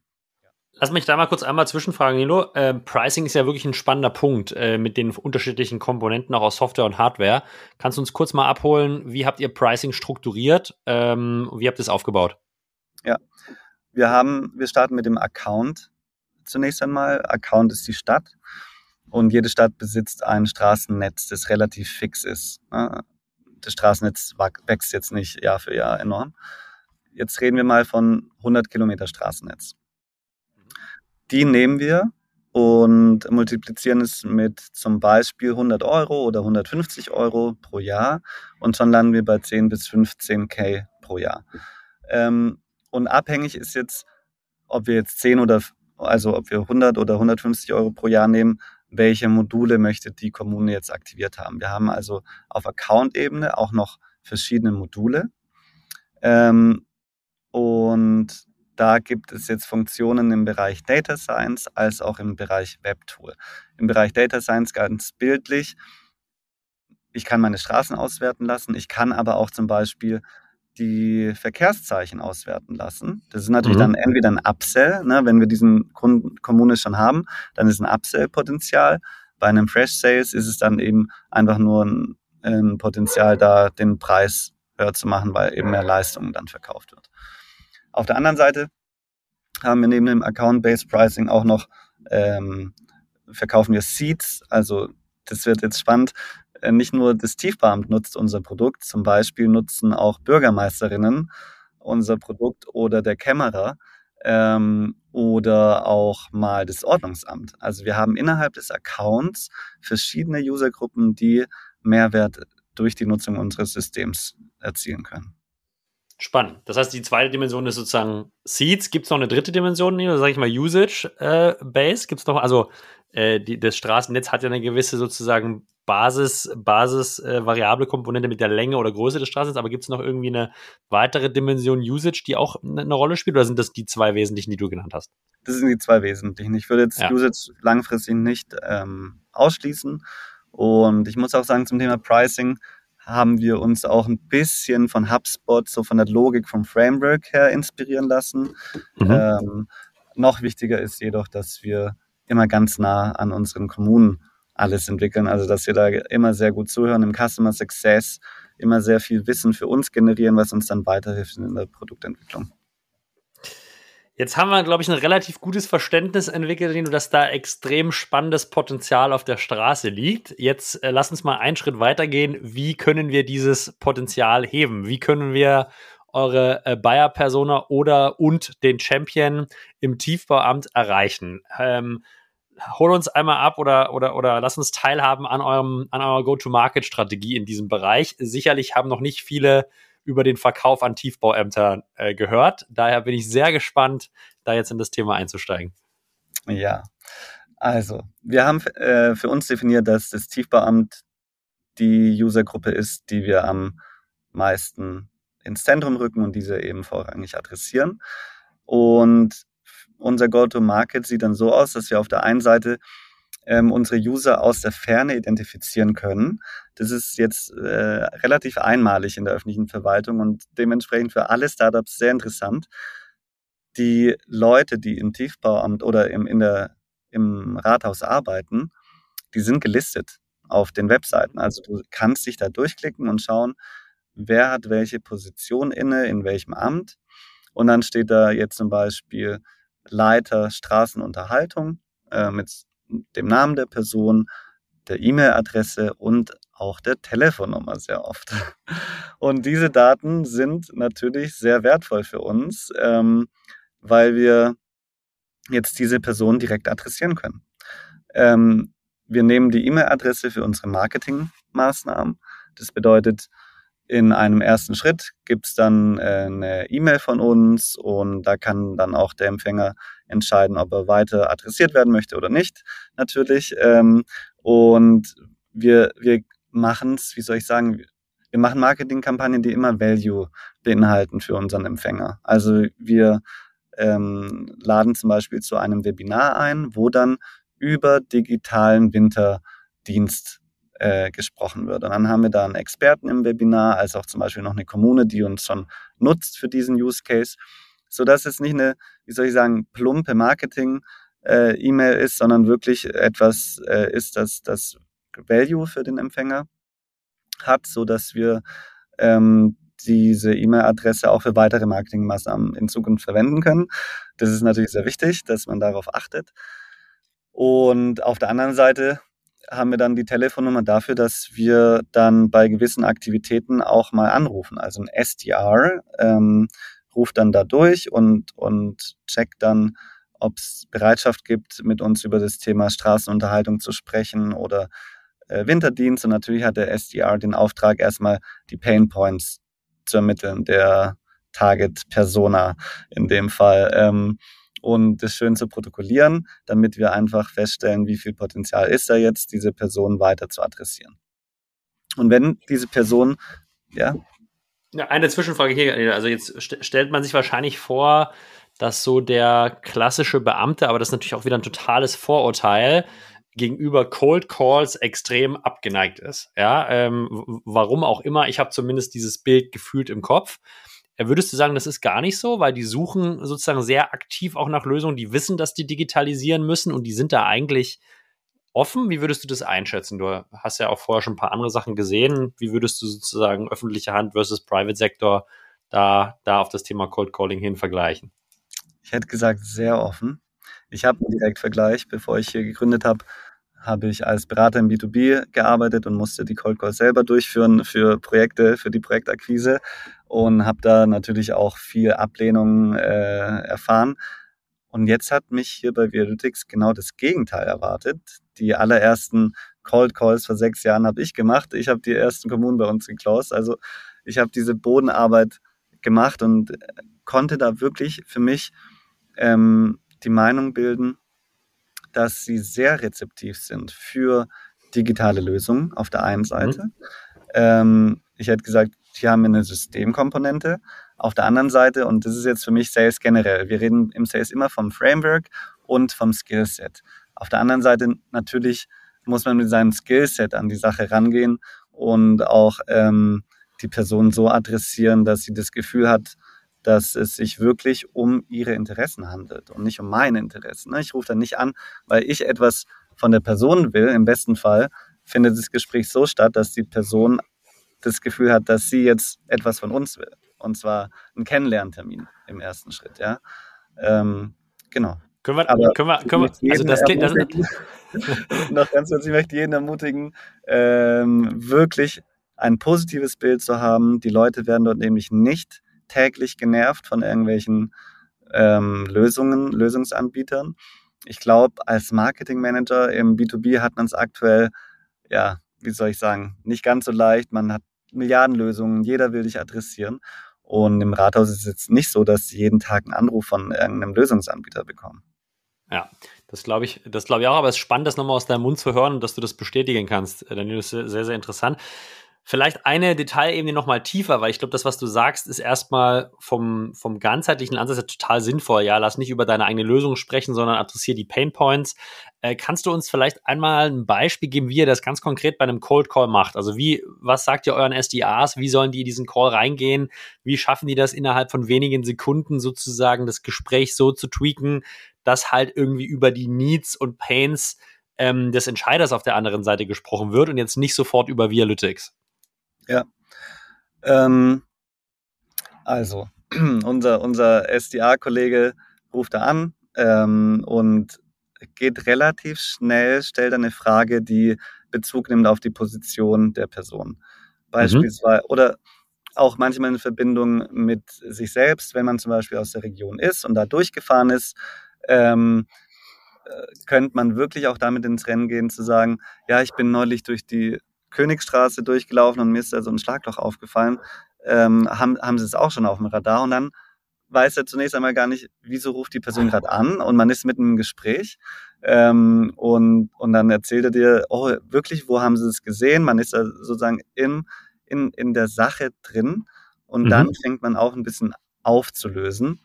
Lass mich da mal kurz einmal zwischenfragen, Nilo. Äh, Pricing ist ja wirklich ein spannender Punkt äh, mit den unterschiedlichen Komponenten auch aus Software und Hardware. Kannst du uns kurz mal abholen, wie habt ihr Pricing strukturiert? Ähm, wie habt ihr es aufgebaut? Ja, wir haben, wir starten mit dem Account zunächst einmal. Account ist die Stadt und jede Stadt besitzt ein Straßennetz, das relativ fix ist. Ne? Das Straßennetz wächst jetzt nicht Jahr für Jahr enorm. Jetzt reden wir mal von 100 Kilometer Straßennetz. Die nehmen wir und multiplizieren es mit zum Beispiel 100 Euro oder 150 Euro pro Jahr und schon landen wir bei 10 bis 15 K pro Jahr. Ähm, und abhängig ist jetzt, ob wir jetzt 10 oder, also ob wir 100 oder 150 Euro pro Jahr nehmen, welche Module möchte die Kommune jetzt aktiviert haben. Wir haben also auf Account-Ebene auch noch verschiedene Module. Ähm, und da gibt es jetzt Funktionen im Bereich Data Science als auch im Bereich Webtool. Im Bereich Data Science ganz bildlich. Ich kann meine Straßen auswerten lassen. Ich kann aber auch zum Beispiel die Verkehrszeichen auswerten lassen. Das ist natürlich mhm. dann entweder ein Upsell, ne, wenn wir diesen Kunden Kommune schon haben, dann ist ein Upsell-Potenzial. Bei einem Fresh Sales ist es dann eben einfach nur ein, ein Potenzial da, den Preis höher zu machen, weil eben mehr Leistung dann verkauft wird. Auf der anderen Seite haben wir neben dem Account-Based Pricing auch noch, ähm, verkaufen wir Seeds, also das wird jetzt spannend. äh, nicht nur das Tiefbauamt nutzt unser Produkt, zum Beispiel nutzen auch Bürgermeisterinnen unser Produkt oder der Kämmerer ähm, oder auch mal das Ordnungsamt. Also wir haben innerhalb des Accounts verschiedene Usergruppen, die Mehrwert durch die Nutzung unseres Systems erzielen können. Spannend. Das heißt, die zweite Dimension ist sozusagen Seeds. Gibt es noch eine dritte Dimension, oder sage ich mal Usage äh, Base? Gibt es noch, also äh, die, das Straßennetz hat ja eine gewisse sozusagen Basis, Basis äh, variable Komponente mit der Länge oder Größe des Straßennetzes, aber gibt es noch irgendwie eine weitere Dimension Usage, die auch eine, eine Rolle spielt, oder sind das die zwei wesentlichen, die du genannt hast? Das sind die zwei wesentlichen. Ich würde jetzt ja. Usage langfristig nicht ähm, ausschließen. Und ich muss auch sagen, zum Thema Pricing, haben wir uns auch ein bisschen von HubSpot, so von der Logik vom Framework her inspirieren lassen. Mhm. Ähm, noch wichtiger ist jedoch, dass wir immer ganz nah an unseren Kommunen alles entwickeln. Also dass wir da immer sehr gut zuhören im Customer Success, immer sehr viel Wissen für uns generieren, was uns dann weiterhilft in der Produktentwicklung. Jetzt haben wir, glaube ich, ein relativ gutes Verständnis entwickelt, dass da extrem spannendes Potenzial auf der Straße liegt. Jetzt äh, lass uns mal einen Schritt weitergehen. Wie können wir dieses Potenzial heben? Wie können wir eure äh, Bayer-Persona oder und den Champion im Tiefbauamt erreichen? Ähm, hol uns einmal ab oder, oder, oder lass uns teilhaben an eurem, an eurer Go-to-Market-Strategie in diesem Bereich. Sicherlich haben noch nicht viele über den Verkauf an Tiefbauämtern äh, gehört. Daher bin ich sehr gespannt, da jetzt in das Thema einzusteigen. Ja, also wir haben äh, für uns definiert, dass das Tiefbauamt die Usergruppe ist, die wir am meisten ins Zentrum rücken und diese eben vorrangig adressieren. Und unser Go-to-Market sieht dann so aus, dass wir auf der einen Seite ähm, unsere User aus der Ferne identifizieren können. Das ist jetzt äh, relativ einmalig in der öffentlichen Verwaltung und dementsprechend für alle Startups sehr interessant. Die Leute, die im Tiefbauamt oder im, in der, im Rathaus arbeiten, die sind gelistet auf den Webseiten. Also du kannst dich da durchklicken und schauen, wer hat welche Position inne, in welchem Amt. Und dann steht da jetzt zum Beispiel Leiter Straßenunterhaltung äh, mit dem Namen der Person, der E-Mail-Adresse und auch der Telefonnummer sehr oft. Und diese Daten sind natürlich sehr wertvoll für uns, ähm, weil wir jetzt diese Person direkt adressieren können. Ähm, wir nehmen die E-Mail-Adresse für unsere Marketingmaßnahmen. Das bedeutet, in einem ersten Schritt gibt es dann äh, eine E-Mail von uns und da kann dann auch der Empfänger entscheiden, ob er weiter adressiert werden möchte oder nicht, natürlich. Ähm, und wir, wir machen es, wie soll ich sagen, wir machen Marketingkampagnen, die immer Value beinhalten für unseren Empfänger. Also wir ähm, laden zum Beispiel zu einem Webinar ein, wo dann über digitalen Winterdienst äh, gesprochen wird. Und dann haben wir da einen Experten im Webinar, als auch zum Beispiel noch eine Kommune, die uns schon nutzt für diesen Use Case, sodass es nicht eine, wie soll ich sagen, plumpe Marketing-E-Mail äh, ist, sondern wirklich etwas äh, ist, das das Value für den Empfänger hat, sodass wir ähm, diese E-Mail-Adresse auch für weitere Marketingmaßnahmen in Zukunft verwenden können. Das ist natürlich sehr wichtig, dass man darauf achtet. Und auf der anderen Seite haben wir dann die Telefonnummer dafür, dass wir dann bei gewissen Aktivitäten auch mal anrufen. Also ein SDR ähm, ruft dann da durch und, und checkt dann, ob es Bereitschaft gibt, mit uns über das Thema Straßenunterhaltung zu sprechen oder äh, Winterdienst. Und natürlich hat der SDR den Auftrag, erstmal die Pain Points zu ermitteln, der Target Persona in dem Fall. Ähm, und das schön zu protokollieren, damit wir einfach feststellen, wie viel Potenzial ist da jetzt, diese Person weiter zu adressieren. Und wenn diese Person, ja. Ja eine Zwischenfrage hier, also jetzt st stellt man sich wahrscheinlich vor, dass so der klassische Beamte, aber das ist natürlich auch wieder ein totales Vorurteil, gegenüber Cold Calls extrem abgeneigt ist. Ja, ähm, warum auch immer, ich habe zumindest dieses Bild gefühlt im Kopf. Würdest du sagen, das ist gar nicht so, weil die suchen sozusagen sehr aktiv auch nach Lösungen, die wissen, dass die digitalisieren müssen und die sind da eigentlich offen? Wie würdest du das einschätzen? Du hast ja auch vorher schon ein paar andere Sachen gesehen. Wie würdest du sozusagen öffentliche Hand versus Private Sektor da, da auf das Thema Cold Calling hin vergleichen? Ich hätte gesagt, sehr offen. Ich habe einen Direktvergleich, bevor ich hier gegründet habe, habe ich als Berater im B2B gearbeitet und musste die Cold Calls selber durchführen für Projekte, für die Projektakquise und habe da natürlich auch viel Ablehnung äh, erfahren. Und jetzt hat mich hier bei Vialytics genau das Gegenteil erwartet. Die allerersten Cold Calls vor sechs Jahren habe ich gemacht. Ich habe die ersten Kommunen bei uns geclosed. Also ich habe diese Bodenarbeit gemacht und konnte da wirklich für mich ähm, die Meinung bilden, dass sie sehr rezeptiv sind für digitale Lösungen auf der einen Seite. Mhm. Ähm, ich hätte gesagt, hier haben wir eine Systemkomponente. Auf der anderen Seite, und das ist jetzt für mich Sales generell, wir reden im Sales immer vom Framework und vom Skillset. Auf der anderen Seite natürlich muss man mit seinem Skillset an die Sache rangehen und auch ähm, die Person so adressieren, dass sie das Gefühl hat, dass es sich wirklich um ihre Interessen handelt und nicht um meine Interessen. Ne? Ich rufe dann nicht an, weil ich etwas von der Person will. Im besten Fall findet das Gespräch so statt, dass die Person das Gefühl hat, dass sie jetzt etwas von uns will. Und zwar einen Kennenlerntermin im ersten Schritt. Ja? Ähm, genau. Können wir, Aber können wir, können wir also das klingt, das, noch ganz kurz, ich möchte jeden ermutigen, ähm, wirklich ein positives Bild zu haben. Die Leute werden dort nämlich nicht täglich genervt von irgendwelchen ähm, Lösungen, Lösungsanbietern. Ich glaube, als Marketingmanager im B2B hat man es aktuell, ja, wie soll ich sagen, nicht ganz so leicht. Man hat Milliardenlösungen, jeder will dich adressieren. Und im Rathaus ist es jetzt nicht so, dass sie jeden Tag einen Anruf von irgendeinem Lösungsanbieter bekommen. Ja, das glaube ich, das glaube ich auch, aber es ist spannend, das nochmal aus deinem Mund zu hören und dass du das bestätigen kannst. Daniel, das ist sehr, sehr interessant. Vielleicht eine Detailebene nochmal tiefer, weil ich glaube, das, was du sagst, ist erstmal vom, vom ganzheitlichen Ansatz ja total sinnvoll. Ja, lass nicht über deine eigene Lösung sprechen, sondern adressiere die Pain Points. Äh, kannst du uns vielleicht einmal ein Beispiel geben, wie ihr das ganz konkret bei einem Cold Call macht? Also wie, was sagt ihr euren SDAs? Wie sollen die in diesen Call reingehen? Wie schaffen die das innerhalb von wenigen Sekunden sozusagen das Gespräch so zu tweaken, dass halt irgendwie über die Needs und Pains ähm, des Entscheiders auf der anderen Seite gesprochen wird und jetzt nicht sofort über Vialytics? Ja. Ähm, also, unser, unser SDA-Kollege ruft da an ähm, und geht relativ schnell, stellt eine Frage, die Bezug nimmt auf die Position der Person. Beispielsweise, mhm. oder auch manchmal in Verbindung mit sich selbst, wenn man zum Beispiel aus der Region ist und da durchgefahren ist, ähm, äh, könnte man wirklich auch damit ins Rennen gehen, zu sagen, ja, ich bin neulich durch die Königstraße durchgelaufen und mir ist da so ein Schlagloch aufgefallen, ähm, haben, haben sie es auch schon auf dem Radar und dann weiß er zunächst einmal gar nicht, wieso ruft die Person gerade an und man ist mitten im Gespräch ähm, und, und dann erzählt er dir, oh, wirklich, wo haben sie es gesehen? Man ist da sozusagen in, in, in der Sache drin und mhm. dann fängt man auch ein bisschen aufzulösen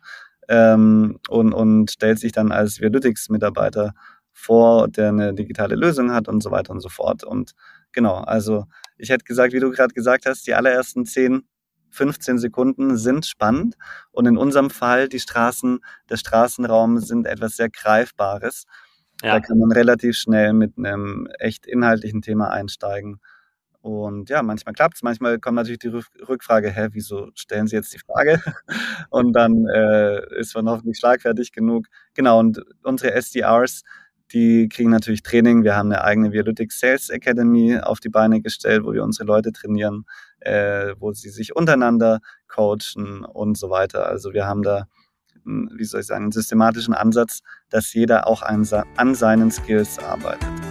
ähm, und, und stellt sich dann als Vialytics-Mitarbeiter vor, der eine digitale Lösung hat und so weiter und so fort. Und genau, also ich hätte gesagt, wie du gerade gesagt hast, die allerersten 10, 15 Sekunden sind spannend und in unserem Fall die Straßen, der Straßenraum sind etwas sehr Greifbares. Ja. Da kann man relativ schnell mit einem echt inhaltlichen Thema einsteigen. Und ja, manchmal klappt es, manchmal kommt natürlich die Rückfrage, hä, wieso stellen Sie jetzt die Frage? Und dann äh, ist man hoffentlich schlagfertig genug. Genau, und unsere SDRs, die kriegen natürlich Training. Wir haben eine eigene Vialytics Sales Academy auf die Beine gestellt, wo wir unsere Leute trainieren, äh, wo sie sich untereinander coachen und so weiter. Also wir haben da, wie soll ich sagen, einen systematischen Ansatz, dass jeder auch an, an seinen Skills arbeitet.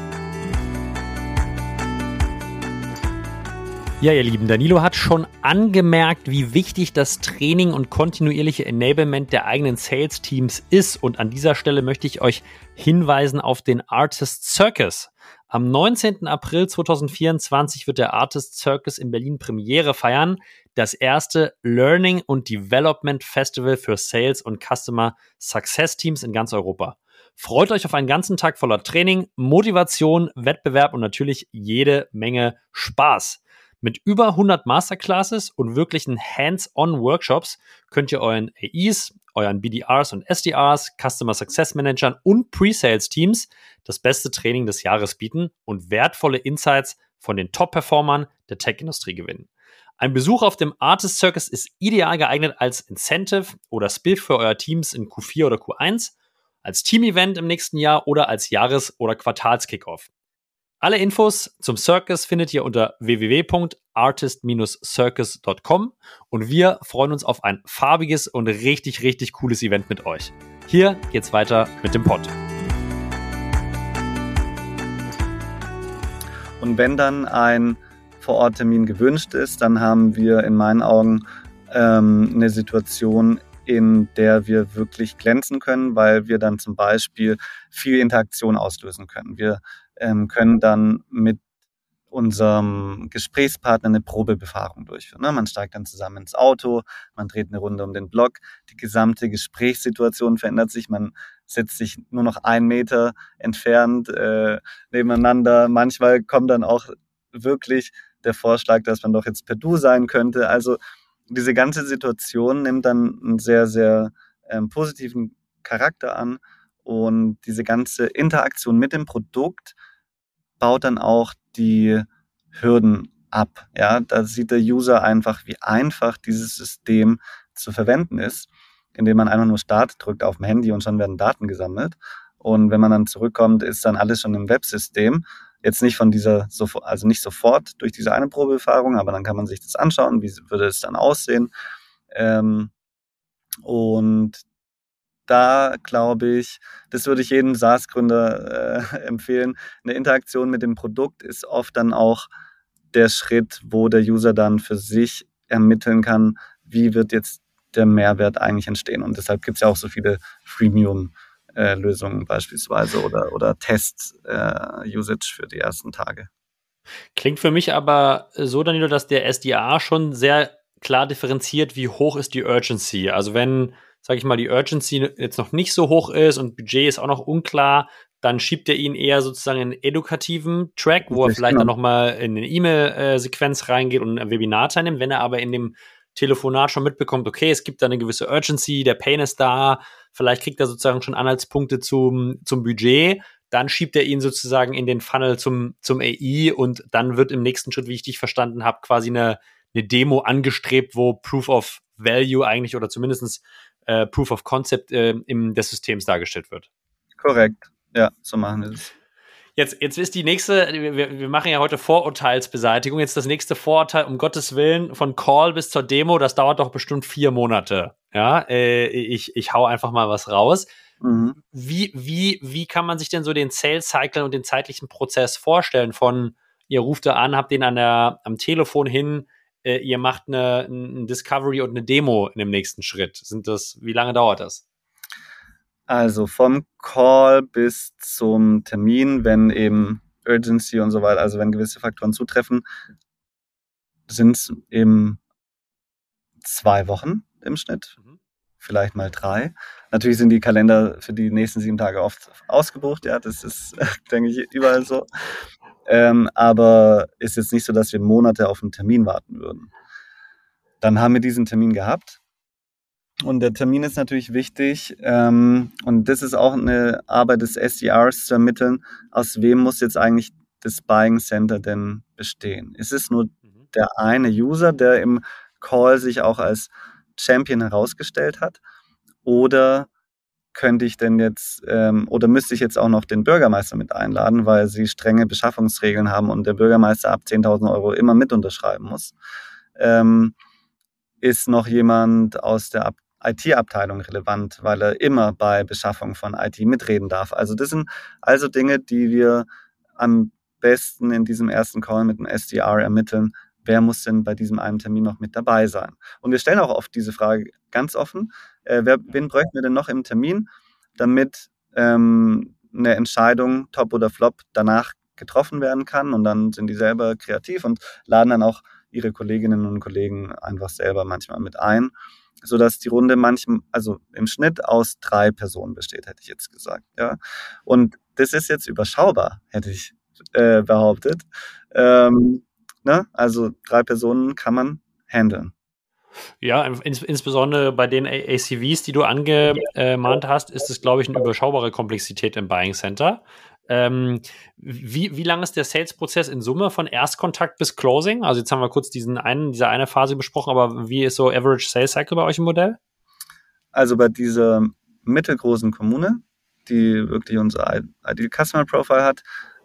Ja, ihr Lieben, Danilo hat schon angemerkt, wie wichtig das Training und kontinuierliche Enablement der eigenen Sales-Teams ist. Und an dieser Stelle möchte ich euch hinweisen auf den Artist Circus. Am 19. April 2024 wird der Artist Circus in Berlin Premiere feiern. Das erste Learning und Development Festival für Sales und Customer Success Teams in ganz Europa. Freut euch auf einen ganzen Tag voller Training, Motivation, Wettbewerb und natürlich jede Menge Spaß. Mit über 100 Masterclasses und wirklichen Hands-on-Workshops könnt ihr euren AEs, euren BDRs und SDRs, Customer Success Managern und Pre-Sales-Teams das beste Training des Jahres bieten und wertvolle Insights von den Top-Performern der Tech-Industrie gewinnen. Ein Besuch auf dem Artist Circus ist ideal geeignet als Incentive oder Spill für euer Teams in Q4 oder Q1, als Team-Event im nächsten Jahr oder als Jahres- oder Quartals-Kickoff. Alle Infos zum Circus findet ihr unter www.artist-circus.com und wir freuen uns auf ein farbiges und richtig, richtig cooles Event mit euch. Hier geht's weiter mit dem Pod. Und wenn dann ein Vororttermin gewünscht ist, dann haben wir in meinen Augen ähm, eine Situation, in der wir wirklich glänzen können, weil wir dann zum Beispiel viel Interaktion auslösen können. Wir ähm, können dann mit unserem Gesprächspartner eine Probebefahrung durchführen. Ne? Man steigt dann zusammen ins Auto, man dreht eine Runde um den Block, die gesamte Gesprächssituation verändert sich, man setzt sich nur noch einen Meter entfernt äh, nebeneinander. Manchmal kommt dann auch wirklich der Vorschlag, dass man doch jetzt per Du sein könnte. Also diese ganze Situation nimmt dann einen sehr, sehr ähm, positiven Charakter an und diese ganze Interaktion mit dem Produkt baut dann auch die Hürden ab. Ja, da sieht der User einfach, wie einfach dieses System zu verwenden ist, indem man einfach nur Start drückt auf dem Handy und schon werden Daten gesammelt. Und wenn man dann zurückkommt, ist dann alles schon im Websystem. Jetzt nicht von dieser, also nicht sofort durch diese eine Probeerfahrung, aber dann kann man sich das anschauen, wie würde es dann aussehen. Ähm, und da glaube ich, das würde ich jedem SaaS-Gründer äh, empfehlen. Eine Interaktion mit dem Produkt ist oft dann auch der Schritt, wo der User dann für sich ermitteln kann, wie wird jetzt der Mehrwert eigentlich entstehen. Und deshalb gibt es ja auch so viele Freemium-Lösungen beispielsweise oder, oder Test-Usage äh, für die ersten Tage. Klingt für mich aber so, Danilo, dass der SDA schon sehr klar differenziert, wie hoch ist die Urgency. Also wenn sage ich mal, die Urgency jetzt noch nicht so hoch ist und Budget ist auch noch unklar, dann schiebt er ihn eher sozusagen in einen edukativen Track, wo er vielleicht genau. dann nochmal in eine E-Mail-Sequenz reingeht und ein Webinar teilnimmt. Wenn er aber in dem Telefonat schon mitbekommt, okay, es gibt da eine gewisse Urgency, der Pain ist da, vielleicht kriegt er sozusagen schon Anhaltspunkte zum, zum Budget, dann schiebt er ihn sozusagen in den Funnel zum, zum AI und dann wird im nächsten Schritt, wie ich dich verstanden habe, quasi eine, eine Demo angestrebt, wo Proof of Value eigentlich oder zumindestens äh, Proof of Concept äh, im, des Systems dargestellt wird. Korrekt. Ja, so machen wir es. Jetzt, jetzt ist die nächste, wir, wir machen ja heute Vorurteilsbeseitigung. Jetzt das nächste Vorurteil, um Gottes Willen, von Call bis zur Demo, das dauert doch bestimmt vier Monate. Ja, äh, ich, ich hau einfach mal was raus. Mhm. Wie, wie, wie kann man sich denn so den Sales Cycle und den zeitlichen Prozess vorstellen? Von ihr ruft da an, habt den an der, am Telefon hin, äh, ihr macht eine, ein Discovery und eine Demo in dem nächsten Schritt. Sind das, wie lange dauert das? Also vom Call bis zum Termin, wenn eben Urgency und so weiter, also wenn gewisse Faktoren zutreffen, sind es eben zwei Wochen im Schnitt, mhm. vielleicht mal drei. Natürlich sind die Kalender für die nächsten sieben Tage oft ausgebucht, ja, das ist, denke ich, überall so. Ähm, aber ist jetzt nicht so, dass wir Monate auf einen Termin warten würden. Dann haben wir diesen Termin gehabt. Und der Termin ist natürlich wichtig. Ähm, und das ist auch eine Arbeit des SDRs zu ermitteln, aus wem muss jetzt eigentlich das Buying Center denn bestehen. Ist es nur mhm. der eine User, der im Call sich auch als Champion herausgestellt hat? Oder könnte ich denn jetzt ähm, oder müsste ich jetzt auch noch den Bürgermeister mit einladen, weil sie strenge Beschaffungsregeln haben und der Bürgermeister ab 10.000 Euro immer mit unterschreiben muss? Ähm, ist noch jemand aus der IT-Abteilung relevant, weil er immer bei Beschaffung von IT mitreden darf? Also das sind also Dinge, die wir am besten in diesem ersten Call mit dem SDR ermitteln, wer muss denn bei diesem einen Termin noch mit dabei sein? Und wir stellen auch oft diese Frage ganz offen, äh, wer, wen bräuchten wir denn noch im Termin, damit ähm, eine Entscheidung, top oder flop, danach getroffen werden kann und dann sind die selber kreativ und laden dann auch ihre Kolleginnen und Kollegen einfach selber manchmal mit ein, sodass die Runde manchmal, also im Schnitt aus drei Personen besteht, hätte ich jetzt gesagt. Ja. Und das ist jetzt überschaubar, hätte ich äh, behauptet. Ähm, ne? Also drei Personen kann man handeln. Ja, ins, insbesondere bei den ACVs, die du angemahnt hast, ist es, glaube ich, eine überschaubare Komplexität im Buying Center. Ähm, wie, wie lang ist der Sales-Prozess in Summe von Erstkontakt bis Closing? Also jetzt haben wir kurz diesen einen, diese eine Phase besprochen, aber wie ist so Average Sales Cycle bei euch im Modell? Also bei dieser mittelgroßen Kommune, die wirklich unser Ideal Customer Profile hat,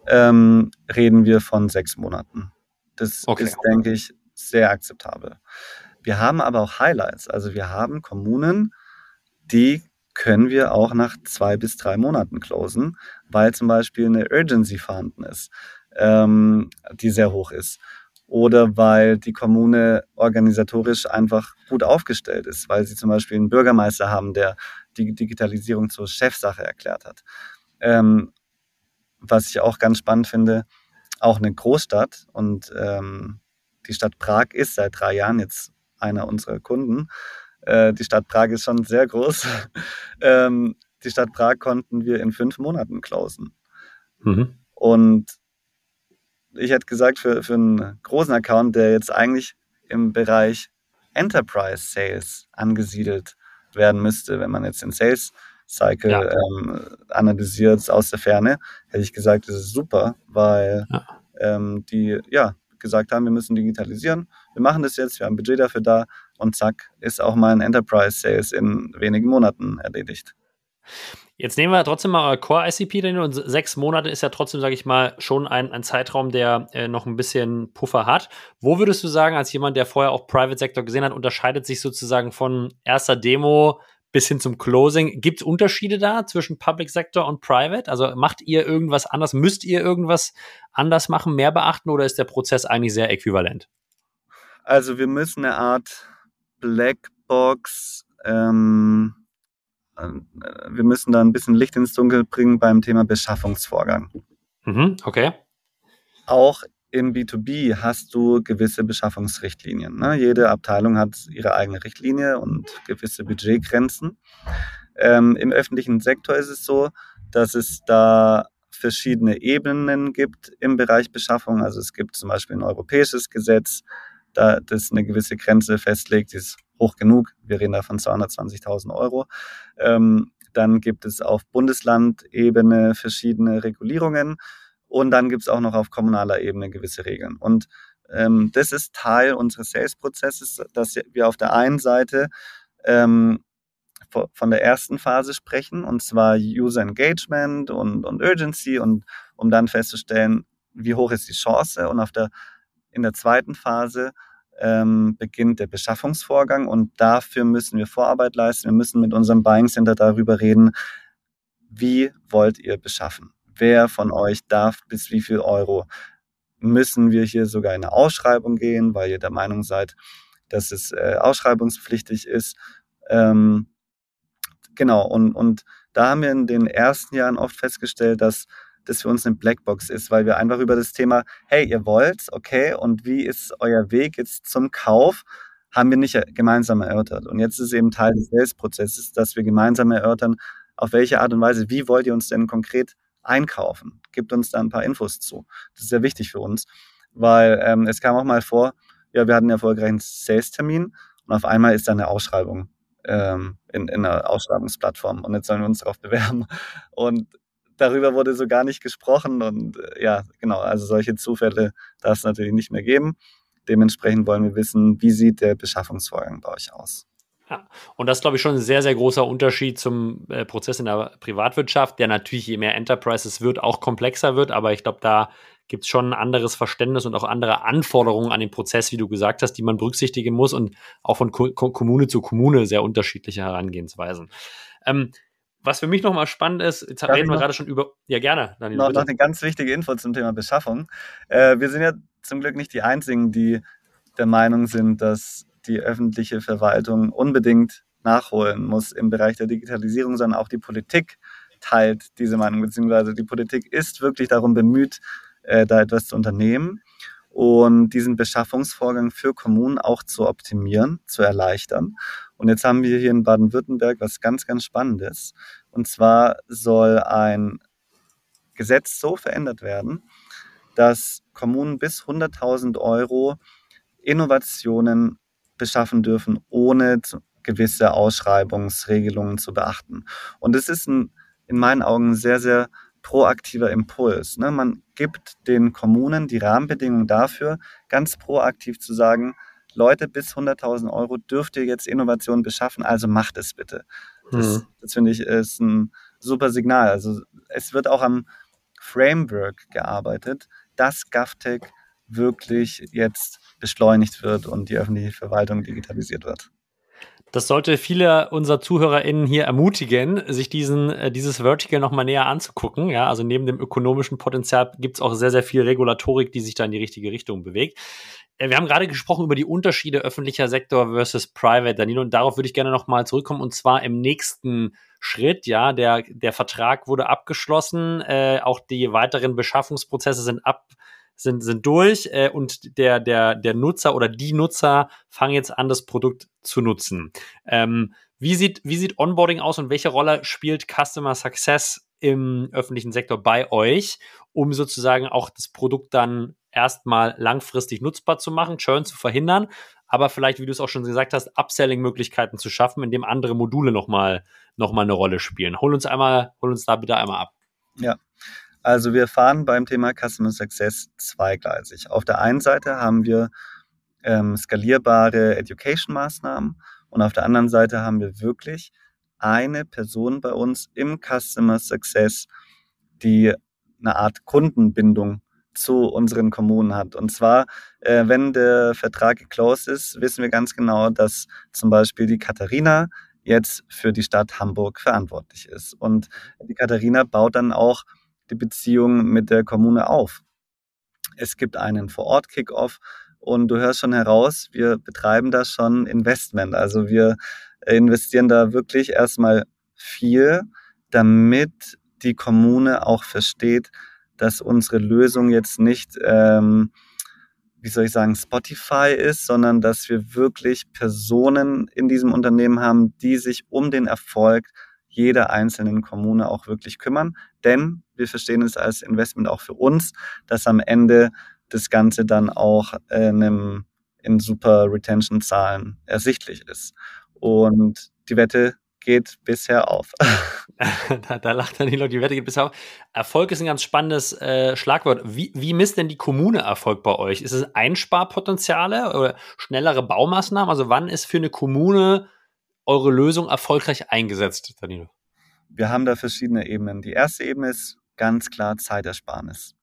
ähm, reden wir von sechs Monaten. Das okay. ist, denke ich, sehr akzeptabel. Wir haben aber auch Highlights. Also wir haben Kommunen, die können wir auch nach zwei bis drei Monaten closen, weil zum Beispiel eine Urgency vorhanden ist, ähm, die sehr hoch ist. Oder weil die Kommune organisatorisch einfach gut aufgestellt ist, weil sie zum Beispiel einen Bürgermeister haben, der die Digitalisierung zur Chefsache erklärt hat. Ähm, was ich auch ganz spannend finde, auch eine Großstadt und ähm, die Stadt Prag ist seit drei Jahren jetzt einer unserer Kunden. Äh, die Stadt Prag ist schon sehr groß. ähm, die Stadt Prag konnten wir in fünf Monaten closen. Mhm. Und ich hätte gesagt, für, für einen großen Account, der jetzt eigentlich im Bereich Enterprise Sales angesiedelt werden müsste, wenn man jetzt den Sales Cycle ja. ähm, analysiert aus der Ferne, hätte ich gesagt, das ist super, weil ja. Ähm, die ja gesagt haben, wir müssen digitalisieren. Wir machen das jetzt, wir haben Budget dafür da und zack, ist auch mal ein Enterprise Sales in wenigen Monaten erledigt. Jetzt nehmen wir trotzdem mal euer Core ICP denn und sechs Monate ist ja trotzdem, sage ich mal, schon ein, ein Zeitraum, der äh, noch ein bisschen Puffer hat. Wo würdest du sagen, als jemand, der vorher auch Private Sector gesehen hat, unterscheidet sich sozusagen von erster Demo bis hin zum Closing. Gibt es Unterschiede da zwischen Public Sector und Private? Also macht ihr irgendwas anders? Müsst ihr irgendwas anders machen, mehr beachten oder ist der Prozess eigentlich sehr äquivalent? Also wir müssen eine Art Blackbox, ähm, äh, wir müssen da ein bisschen Licht ins Dunkel bringen beim Thema Beschaffungsvorgang. Mhm, okay. Auch im B2B hast du gewisse Beschaffungsrichtlinien. Ne? Jede Abteilung hat ihre eigene Richtlinie und gewisse Budgetgrenzen. Ähm, Im öffentlichen Sektor ist es so, dass es da verschiedene Ebenen gibt im Bereich Beschaffung. Also es gibt zum Beispiel ein europäisches Gesetz, da das eine gewisse Grenze festlegt, die ist hoch genug. Wir reden da von 220.000 Euro. Ähm, dann gibt es auf Bundeslandebene verschiedene Regulierungen. Und dann gibt es auch noch auf kommunaler Ebene gewisse Regeln. Und ähm, das ist Teil unseres Sales-Prozesses, dass wir auf der einen Seite ähm, von der ersten Phase sprechen, und zwar User Engagement und, und Urgency, und um dann festzustellen, wie hoch ist die Chance. Und auf der, in der zweiten Phase ähm, beginnt der Beschaffungsvorgang und dafür müssen wir Vorarbeit leisten. Wir müssen mit unserem Buying Center darüber reden, wie wollt ihr beschaffen? Wer von euch darf bis wie viel Euro. Müssen wir hier sogar in eine Ausschreibung gehen, weil ihr der Meinung seid, dass es äh, ausschreibungspflichtig ist. Ähm, genau, und, und da haben wir in den ersten Jahren oft festgestellt, dass das für uns eine Blackbox ist, weil wir einfach über das Thema, hey, ihr wollt, okay, und wie ist euer Weg jetzt zum Kauf, haben wir nicht gemeinsam erörtert. Und jetzt ist eben Teil des Sales-Prozesses, dass wir gemeinsam erörtern, auf welche Art und Weise, wie wollt ihr uns denn konkret einkaufen? Gibt uns da ein paar Infos zu. Das ist sehr wichtig für uns, weil ähm, es kam auch mal vor, ja, wir hatten einen erfolgreichen Sales-Termin und auf einmal ist da eine Ausschreibung ähm, in, in einer Ausschreibungsplattform und jetzt sollen wir uns darauf bewerben. Und darüber wurde so gar nicht gesprochen und äh, ja, genau, also solche Zufälle darf es natürlich nicht mehr geben. Dementsprechend wollen wir wissen, wie sieht der Beschaffungsvorgang bei euch aus? Ja, und das ist, glaube ich, schon ein sehr, sehr großer Unterschied zum äh, Prozess in der Privatwirtschaft, der natürlich, je mehr Enterprises wird, auch komplexer wird. Aber ich glaube, da gibt es schon ein anderes Verständnis und auch andere Anforderungen an den Prozess, wie du gesagt hast, die man berücksichtigen muss und auch von Ko Kommune zu Kommune sehr unterschiedliche Herangehensweisen. Ähm, was für mich nochmal spannend ist, jetzt Darf reden wir gerade schon über. Ja, gerne, Daniel. Noch, noch eine ganz wichtige Info zum Thema Beschaffung. Äh, wir sind ja zum Glück nicht die Einzigen, die der Meinung sind, dass die öffentliche Verwaltung unbedingt nachholen muss im Bereich der Digitalisierung, sondern auch die Politik teilt diese Meinung, beziehungsweise die Politik ist wirklich darum bemüht, äh, da etwas zu unternehmen und diesen Beschaffungsvorgang für Kommunen auch zu optimieren, zu erleichtern. Und jetzt haben wir hier in Baden-Württemberg was ganz, ganz Spannendes. Und zwar soll ein Gesetz so verändert werden, dass Kommunen bis 100.000 Euro Innovationen beschaffen dürfen, ohne gewisse Ausschreibungsregelungen zu beachten. Und es ist ein, in meinen Augen ein sehr, sehr proaktiver Impuls. Ne? Man gibt den Kommunen die Rahmenbedingungen dafür, ganz proaktiv zu sagen, Leute, bis 100.000 Euro dürft ihr jetzt Innovationen beschaffen, also macht es bitte. Das, mhm. das finde ich ist ein super Signal. Also es wird auch am Framework gearbeitet, dass GovTech wirklich jetzt beschleunigt wird und die öffentliche Verwaltung digitalisiert wird. Das sollte viele unserer ZuhörerInnen hier ermutigen, sich diesen, äh, dieses Vertical nochmal näher anzugucken. Ja, also neben dem ökonomischen Potenzial gibt es auch sehr, sehr viel Regulatorik, die sich da in die richtige Richtung bewegt. Äh, wir haben gerade gesprochen über die Unterschiede öffentlicher Sektor versus Private, Danilo, und darauf würde ich gerne nochmal zurückkommen, und zwar im nächsten Schritt. Ja, der, der Vertrag wurde abgeschlossen, äh, auch die weiteren Beschaffungsprozesse sind ab sind, sind durch äh, und der, der, der Nutzer oder die Nutzer fangen jetzt an, das Produkt zu nutzen. Ähm, wie, sieht, wie sieht Onboarding aus und welche Rolle spielt Customer Success im öffentlichen Sektor bei euch, um sozusagen auch das Produkt dann erstmal langfristig nutzbar zu machen, Churn zu verhindern, aber vielleicht, wie du es auch schon gesagt hast, Upselling-Möglichkeiten zu schaffen, indem andere Module nochmal noch mal eine Rolle spielen. Hol uns einmal, hol uns da bitte einmal ab. Ja, also wir fahren beim Thema Customer Success zweigleisig. Auf der einen Seite haben wir ähm, skalierbare Education-Maßnahmen und auf der anderen Seite haben wir wirklich eine Person bei uns im Customer Success, die eine Art Kundenbindung zu unseren Kommunen hat. Und zwar, äh, wenn der Vertrag geclosed ist, wissen wir ganz genau, dass zum Beispiel die Katharina jetzt für die Stadt Hamburg verantwortlich ist. Und die Katharina baut dann auch die Beziehung mit der Kommune auf. Es gibt einen Vor-Ort-Kickoff und du hörst schon heraus, wir betreiben da schon Investment. Also wir investieren da wirklich erstmal viel, damit die Kommune auch versteht, dass unsere Lösung jetzt nicht, ähm, wie soll ich sagen, Spotify ist, sondern dass wir wirklich Personen in diesem Unternehmen haben, die sich um den Erfolg jeder einzelnen Kommune auch wirklich kümmern. Denn wir verstehen es als Investment auch für uns, dass am Ende das Ganze dann auch äh, einem, in super Retention-Zahlen ersichtlich ist. Und die Wette geht bisher auf. da, da lacht dann die Leute, die Wette geht bisher auf. Erfolg ist ein ganz spannendes äh, Schlagwort. Wie, wie misst denn die Kommune Erfolg bei euch? Ist es Einsparpotenziale oder schnellere Baumaßnahmen? Also wann ist für eine Kommune eure Lösung erfolgreich eingesetzt, Danilo? Wir haben da verschiedene Ebenen. Die erste Ebene ist ganz klar Zeitersparnis.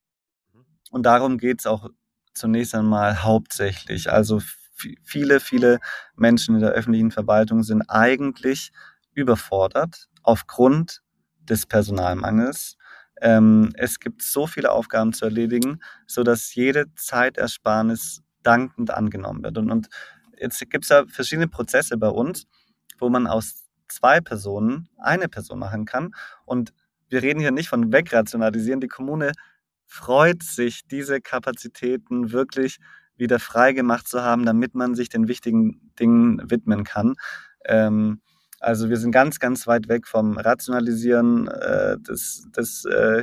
Und darum geht es auch zunächst einmal hauptsächlich. Also viele, viele Menschen in der öffentlichen Verwaltung sind eigentlich überfordert aufgrund des Personalmangels. Ähm, es gibt so viele Aufgaben zu erledigen, sodass jede Zeitersparnis dankend angenommen wird. Und, und jetzt gibt es ja verschiedene Prozesse bei uns wo man aus zwei Personen eine Person machen kann. Und wir reden hier nicht von wegrationalisieren. Die Kommune freut sich, diese Kapazitäten wirklich wieder frei gemacht zu haben, damit man sich den wichtigen Dingen widmen kann. Ähm, also wir sind ganz, ganz weit weg vom Rationalisieren äh, des, des äh,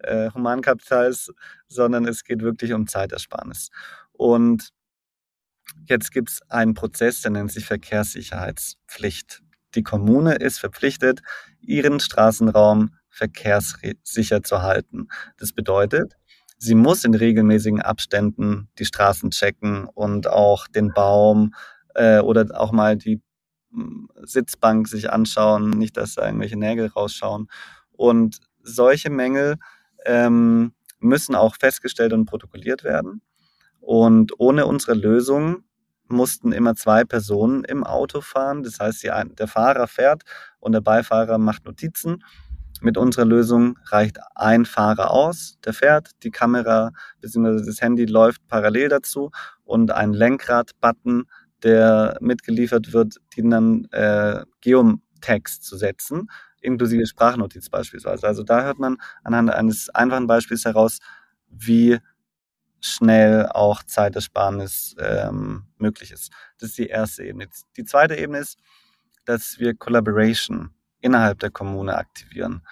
äh, Humankapitals, sondern es geht wirklich um Zeitersparnis. Und Jetzt gibt es einen Prozess, der nennt sich Verkehrssicherheitspflicht. Die Kommune ist verpflichtet, ihren Straßenraum verkehrssicher zu halten. Das bedeutet, sie muss in regelmäßigen Abständen die Straßen checken und auch den Baum äh, oder auch mal die hm, Sitzbank sich anschauen, nicht, dass da irgendwelche Nägel rausschauen. Und solche Mängel ähm, müssen auch festgestellt und protokolliert werden. Und ohne unsere Lösung mussten immer zwei Personen im Auto fahren. Das heißt, die, der Fahrer fährt und der Beifahrer macht Notizen. Mit unserer Lösung reicht ein Fahrer aus, der fährt, die Kamera bzw. das Handy läuft parallel dazu und ein Lenkrad-Button, der mitgeliefert wird, den dann äh, Geotext zu setzen, inklusive Sprachnotiz beispielsweise. Also da hört man anhand eines einfachen Beispiels heraus, wie schnell auch Zeitersparnis ähm, möglich ist. Das ist die erste Ebene. Die zweite Ebene ist, dass wir Collaboration innerhalb der Kommune aktivieren.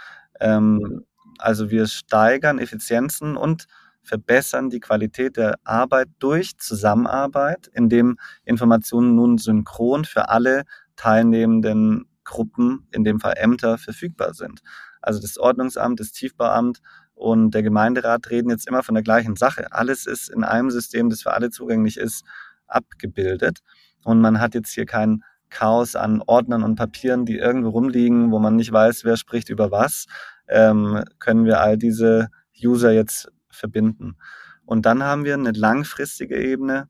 Ähm, also wir steigern Effizienzen und verbessern die Qualität der Arbeit durch Zusammenarbeit, indem Informationen nun synchron für alle teilnehmenden Gruppen, in dem Fall Ämter, verfügbar sind. Also das Ordnungsamt, das Tiefbauamt und der Gemeinderat reden jetzt immer von der gleichen Sache. Alles ist in einem System, das für alle zugänglich ist, abgebildet. Und man hat jetzt hier kein Chaos an Ordnern und Papieren, die irgendwo rumliegen, wo man nicht weiß, wer spricht über was. ähm, können wir all diese User jetzt verbinden. Und dann haben wir eine langfristige Ebene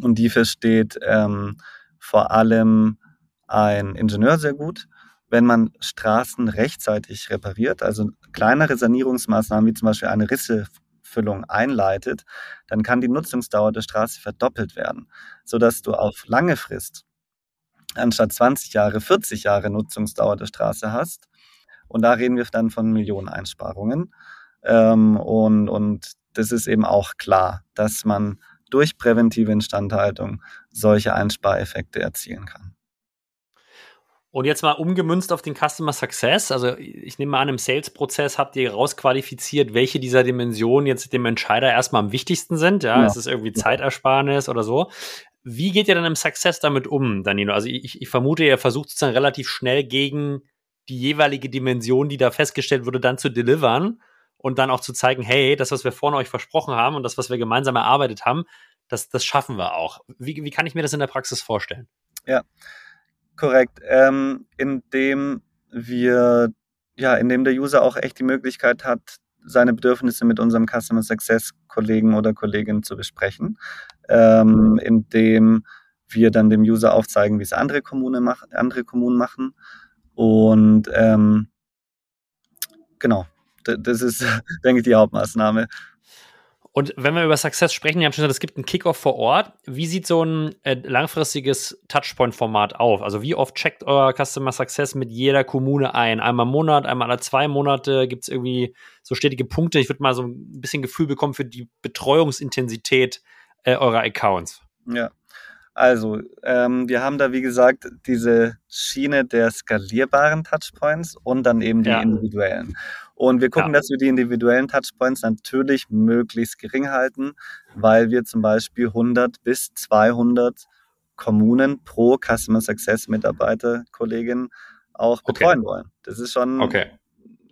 und die versteht ähm, vor allem ein Ingenieur sehr gut. Wenn man Straßen rechtzeitig repariert, also kleinere Sanierungsmaßnahmen wie zum Beispiel eine Rissefüllung einleitet, dann kann die Nutzungsdauer der Straße verdoppelt werden, sodass du auf lange Frist anstatt 20 Jahre 40 Jahre Nutzungsdauer der Straße hast. Und da reden wir dann von Millioneneinsparungen. Ähm, und, und das ist eben auch klar, dass man durch präventive Instandhaltung solche Einspareffekte erzielen kann. Und jetzt mal umgemünzt auf den Customer Success. Also ich nehme an, im Sales-Prozess habt ihr rausqualifiziert, welche dieser Dimensionen jetzt dem Entscheider erstmal am wichtigsten sind. Ja, ja. ist es irgendwie Zeitersparnis oder so. Wie geht ihr dann im Success damit um, Danilo? Also ich, ich vermute, ihr versucht sozusagen relativ schnell gegen die jeweilige Dimension, die da festgestellt wurde, dann zu delivern und dann auch zu zeigen, hey, das, was wir vorne euch versprochen haben und das, was wir gemeinsam erarbeitet haben, das, das schaffen wir auch. Wie, wie kann ich mir das in der Praxis vorstellen? Ja, korrekt. Ähm, indem wir, ja, indem der User auch echt die Möglichkeit hat, seine Bedürfnisse mit unserem Customer Success Kollegen oder Kollegin zu besprechen, ähm, indem wir dann dem User aufzeigen, wie es andere, Kommune mach, andere Kommunen machen. Und ähm, genau, das ist, denke ich, die Hauptmaßnahme. Und wenn wir über Success sprechen, wir haben schon gesagt, es gibt einen Kickoff vor Ort. Wie sieht so ein äh, langfristiges Touchpoint-Format auf? Also wie oft checkt euer Customer Success mit jeder Kommune ein? Einmal im Monat, einmal alle zwei Monate? Gibt es irgendwie so stetige Punkte? Ich würde mal so ein bisschen Gefühl bekommen für die Betreuungsintensität äh, eurer Accounts. Ja, also, ähm, wir haben da, wie gesagt, diese Schiene der skalierbaren Touchpoints und dann eben die ja. individuellen. Und wir gucken, ja. dass wir die individuellen Touchpoints natürlich möglichst gering halten, weil wir zum Beispiel 100 bis 200 Kommunen pro Customer Success Mitarbeiter, Kollegin auch betreuen okay. wollen. Das ist schon okay.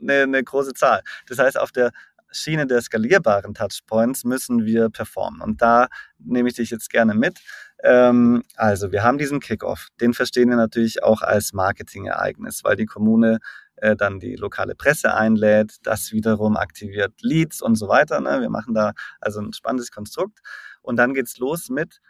eine, eine große Zahl. Das heißt, auf der Schiene der skalierbaren Touchpoints müssen wir performen. Und da nehme ich dich jetzt gerne mit. Ähm, also, wir haben diesen Kickoff. Den verstehen wir natürlich auch als Marketingereignis, weil die Kommune äh, dann die lokale Presse einlädt, das wiederum aktiviert Leads und so weiter. Ne? Wir machen da also ein spannendes Konstrukt. Und dann geht's los mit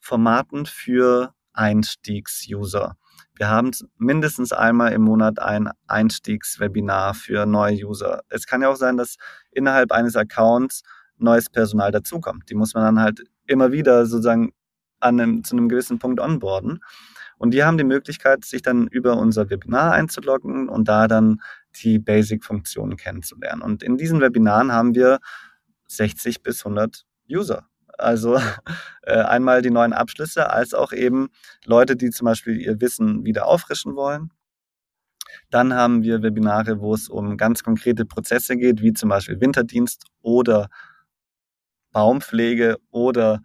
Formaten für Einstiegs-User. Wir haben mindestens einmal im Monat ein Einstiegswebinar für neue User. Es kann ja auch sein, dass innerhalb eines Accounts neues Personal dazukommt. Die muss man dann halt immer wieder sozusagen an einem, zu einem gewissen Punkt onboarden. Und die haben die Möglichkeit, sich dann über unser Webinar einzuloggen und da dann die Basic-Funktionen kennenzulernen. Und in diesen Webinaren haben wir 60 bis 100 User. Also äh, einmal die neuen Abschlüsse, als auch eben Leute, die zum Beispiel ihr Wissen wieder auffrischen wollen. Dann haben wir Webinare, wo es um ganz konkrete Prozesse geht, wie zum Beispiel Winterdienst oder Baumpflege oder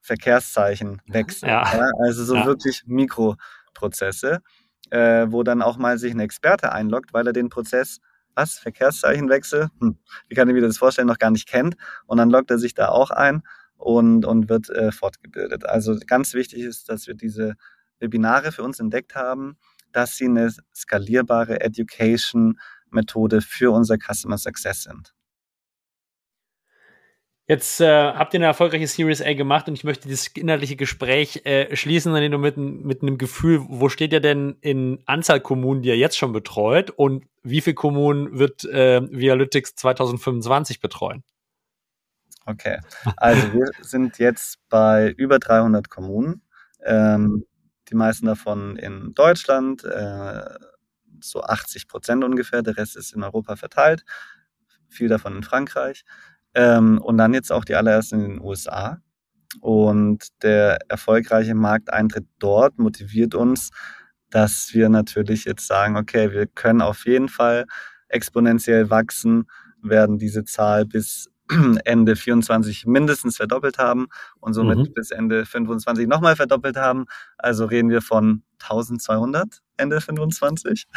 Verkehrszeichen wechseln. Ja. Ja, also so ja. wirklich Mikroprozesse, äh, wo dann auch mal sich ein Experte einloggt, weil er den Prozess was, Verkehrszeichenwechsel, hm, wie kann ich mir das vorstellen, noch gar nicht kennt. Und dann loggt er sich da auch ein und, und wird äh, fortgebildet. Also ganz wichtig ist, dass wir diese Webinare für uns entdeckt haben, dass sie eine skalierbare Education-Methode für unser Customer Success sind. Jetzt äh, habt ihr eine erfolgreiche Series A gemacht und ich möchte das inhaltliche Gespräch äh, schließen, an dem du mit, mit einem Gefühl, wo steht ihr denn in Anzahl Kommunen, die ihr jetzt schon betreut und wie viele Kommunen wird äh, Vialytics 2025 betreuen? Okay, also wir sind jetzt bei über 300 Kommunen, ähm, die meisten davon in Deutschland, äh, so 80 Prozent ungefähr, der Rest ist in Europa verteilt, viel davon in Frankreich. Ähm, und dann jetzt auch die allerersten in den USA. Und der erfolgreiche Markteintritt dort motiviert uns, dass wir natürlich jetzt sagen, okay, wir können auf jeden Fall exponentiell wachsen, werden diese Zahl bis Ende 24 mindestens verdoppelt haben und somit mhm. bis Ende 25 nochmal verdoppelt haben. Also reden wir von 1200 Ende 25.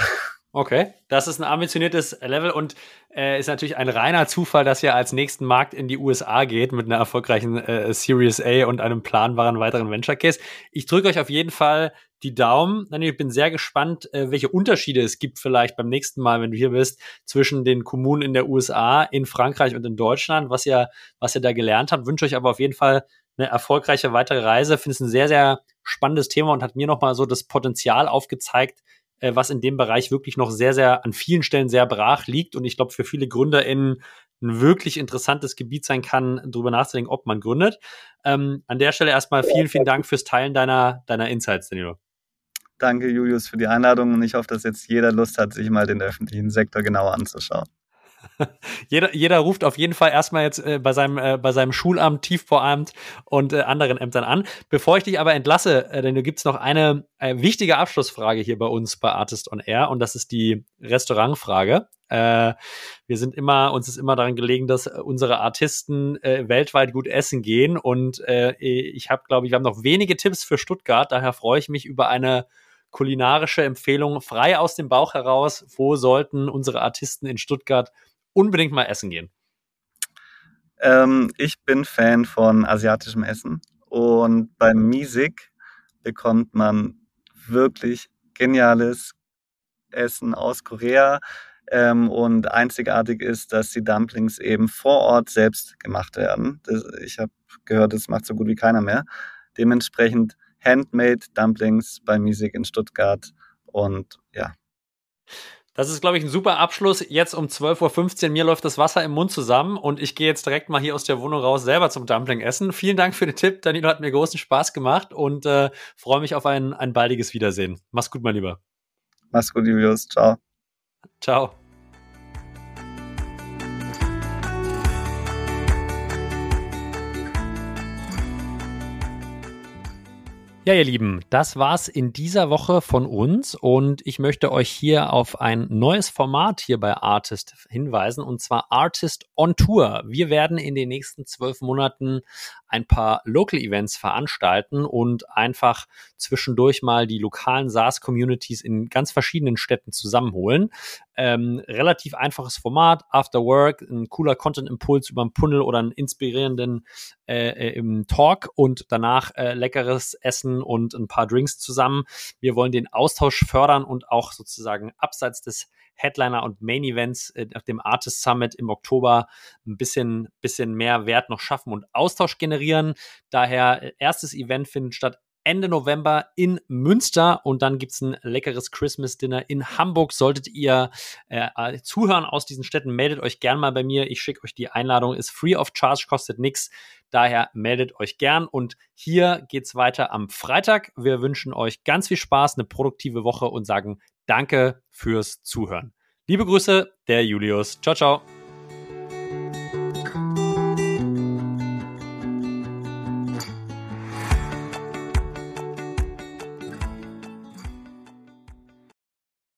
Okay, das ist ein ambitioniertes Level und äh, ist natürlich ein reiner Zufall, dass ihr als nächsten Markt in die USA geht mit einer erfolgreichen äh, Series A und einem planbaren weiteren Venture Case. Ich drücke euch auf jeden Fall die Daumen. Ich bin sehr gespannt, äh, welche Unterschiede es gibt vielleicht beim nächsten Mal, wenn du hier bist, zwischen den Kommunen in der USA, in Frankreich und in Deutschland, was ihr, was ihr da gelernt habt. Wünsche euch aber auf jeden Fall eine erfolgreiche weitere Reise. Finde es ein sehr, sehr spannendes Thema und hat mir nochmal so das Potenzial aufgezeigt, äh, was in dem Bereich wirklich noch sehr, sehr an vielen Stellen sehr brach liegt und ich glaube für viele GründerInnen ein wirklich interessantes Gebiet sein kann, darüber nachzudenken, ob man gründet. Ähm, an der Stelle erstmal vielen, vielen Dank fürs Teilen deiner, deiner Insights, Danilo. Danke, Julius, für die Einladung und ich hoffe, dass jetzt jeder Lust hat, sich mal den öffentlichen Sektor genauer anzuschauen. jeder, jeder ruft auf jeden Fall erstmal jetzt äh, bei, seinem, äh, bei seinem Schulamt, Tiefbauamt und äh, anderen Ämtern an. Bevor ich dich aber entlasse, äh, denn du gibt's noch eine äh, wichtige Abschlussfrage hier bei uns bei Artist on Air und das ist die Restaurantfrage. Äh, wir sind immer, uns ist immer daran gelegen, dass unsere Artisten äh, weltweit gut essen gehen und äh, ich habe, glaube ich, wir haben noch wenige Tipps für Stuttgart, daher freue ich mich über eine kulinarische Empfehlung frei aus dem Bauch heraus. Wo sollten unsere Artisten in Stuttgart unbedingt mal essen gehen? Ähm, ich bin Fan von asiatischem Essen und beim Misik bekommt man wirklich geniales Essen aus Korea. Ähm, und einzigartig ist, dass die Dumplings eben vor Ort selbst gemacht werden. Das, ich habe gehört, das macht so gut wie keiner mehr. Dementsprechend Handmade Dumplings bei Misik in Stuttgart und ja, das ist, glaube ich, ein super Abschluss. Jetzt um 12.15 Uhr, mir läuft das Wasser im Mund zusammen und ich gehe jetzt direkt mal hier aus der Wohnung raus, selber zum Dumpling essen. Vielen Dank für den Tipp. Danilo hat mir großen Spaß gemacht und äh, freue mich auf ein, ein baldiges Wiedersehen. Mach's gut, mein Lieber. Mach's gut, Julius. Ciao. Ciao. Ja, ihr Lieben, das war's in dieser Woche von uns und ich möchte euch hier auf ein neues Format hier bei Artist hinweisen und zwar Artist on Tour. Wir werden in den nächsten zwölf Monaten ein paar Local Events veranstalten und einfach zwischendurch mal die lokalen SaaS-Communities in ganz verschiedenen Städten zusammenholen. Ähm, relativ einfaches Format, After Work, ein cooler Content-Impuls über einen Punnel oder einen inspirierenden äh, äh, Talk und danach äh, leckeres Essen und ein paar Drinks zusammen. Wir wollen den Austausch fördern und auch sozusagen abseits des Headliner und Main Events äh, nach dem Artist Summit im Oktober ein bisschen, bisschen mehr Wert noch schaffen und Austausch generieren. Daher äh, erstes Event findet statt Ende November in Münster und dann gibt's ein leckeres Christmas Dinner in Hamburg. Solltet ihr äh, zuhören aus diesen Städten, meldet euch gern mal bei mir. Ich schicke euch die Einladung, ist free of charge, kostet nichts. Daher meldet euch gern und hier geht's weiter am Freitag. Wir wünschen euch ganz viel Spaß, eine produktive Woche und sagen Danke fürs Zuhören. Liebe Grüße, der Julius. Ciao, ciao.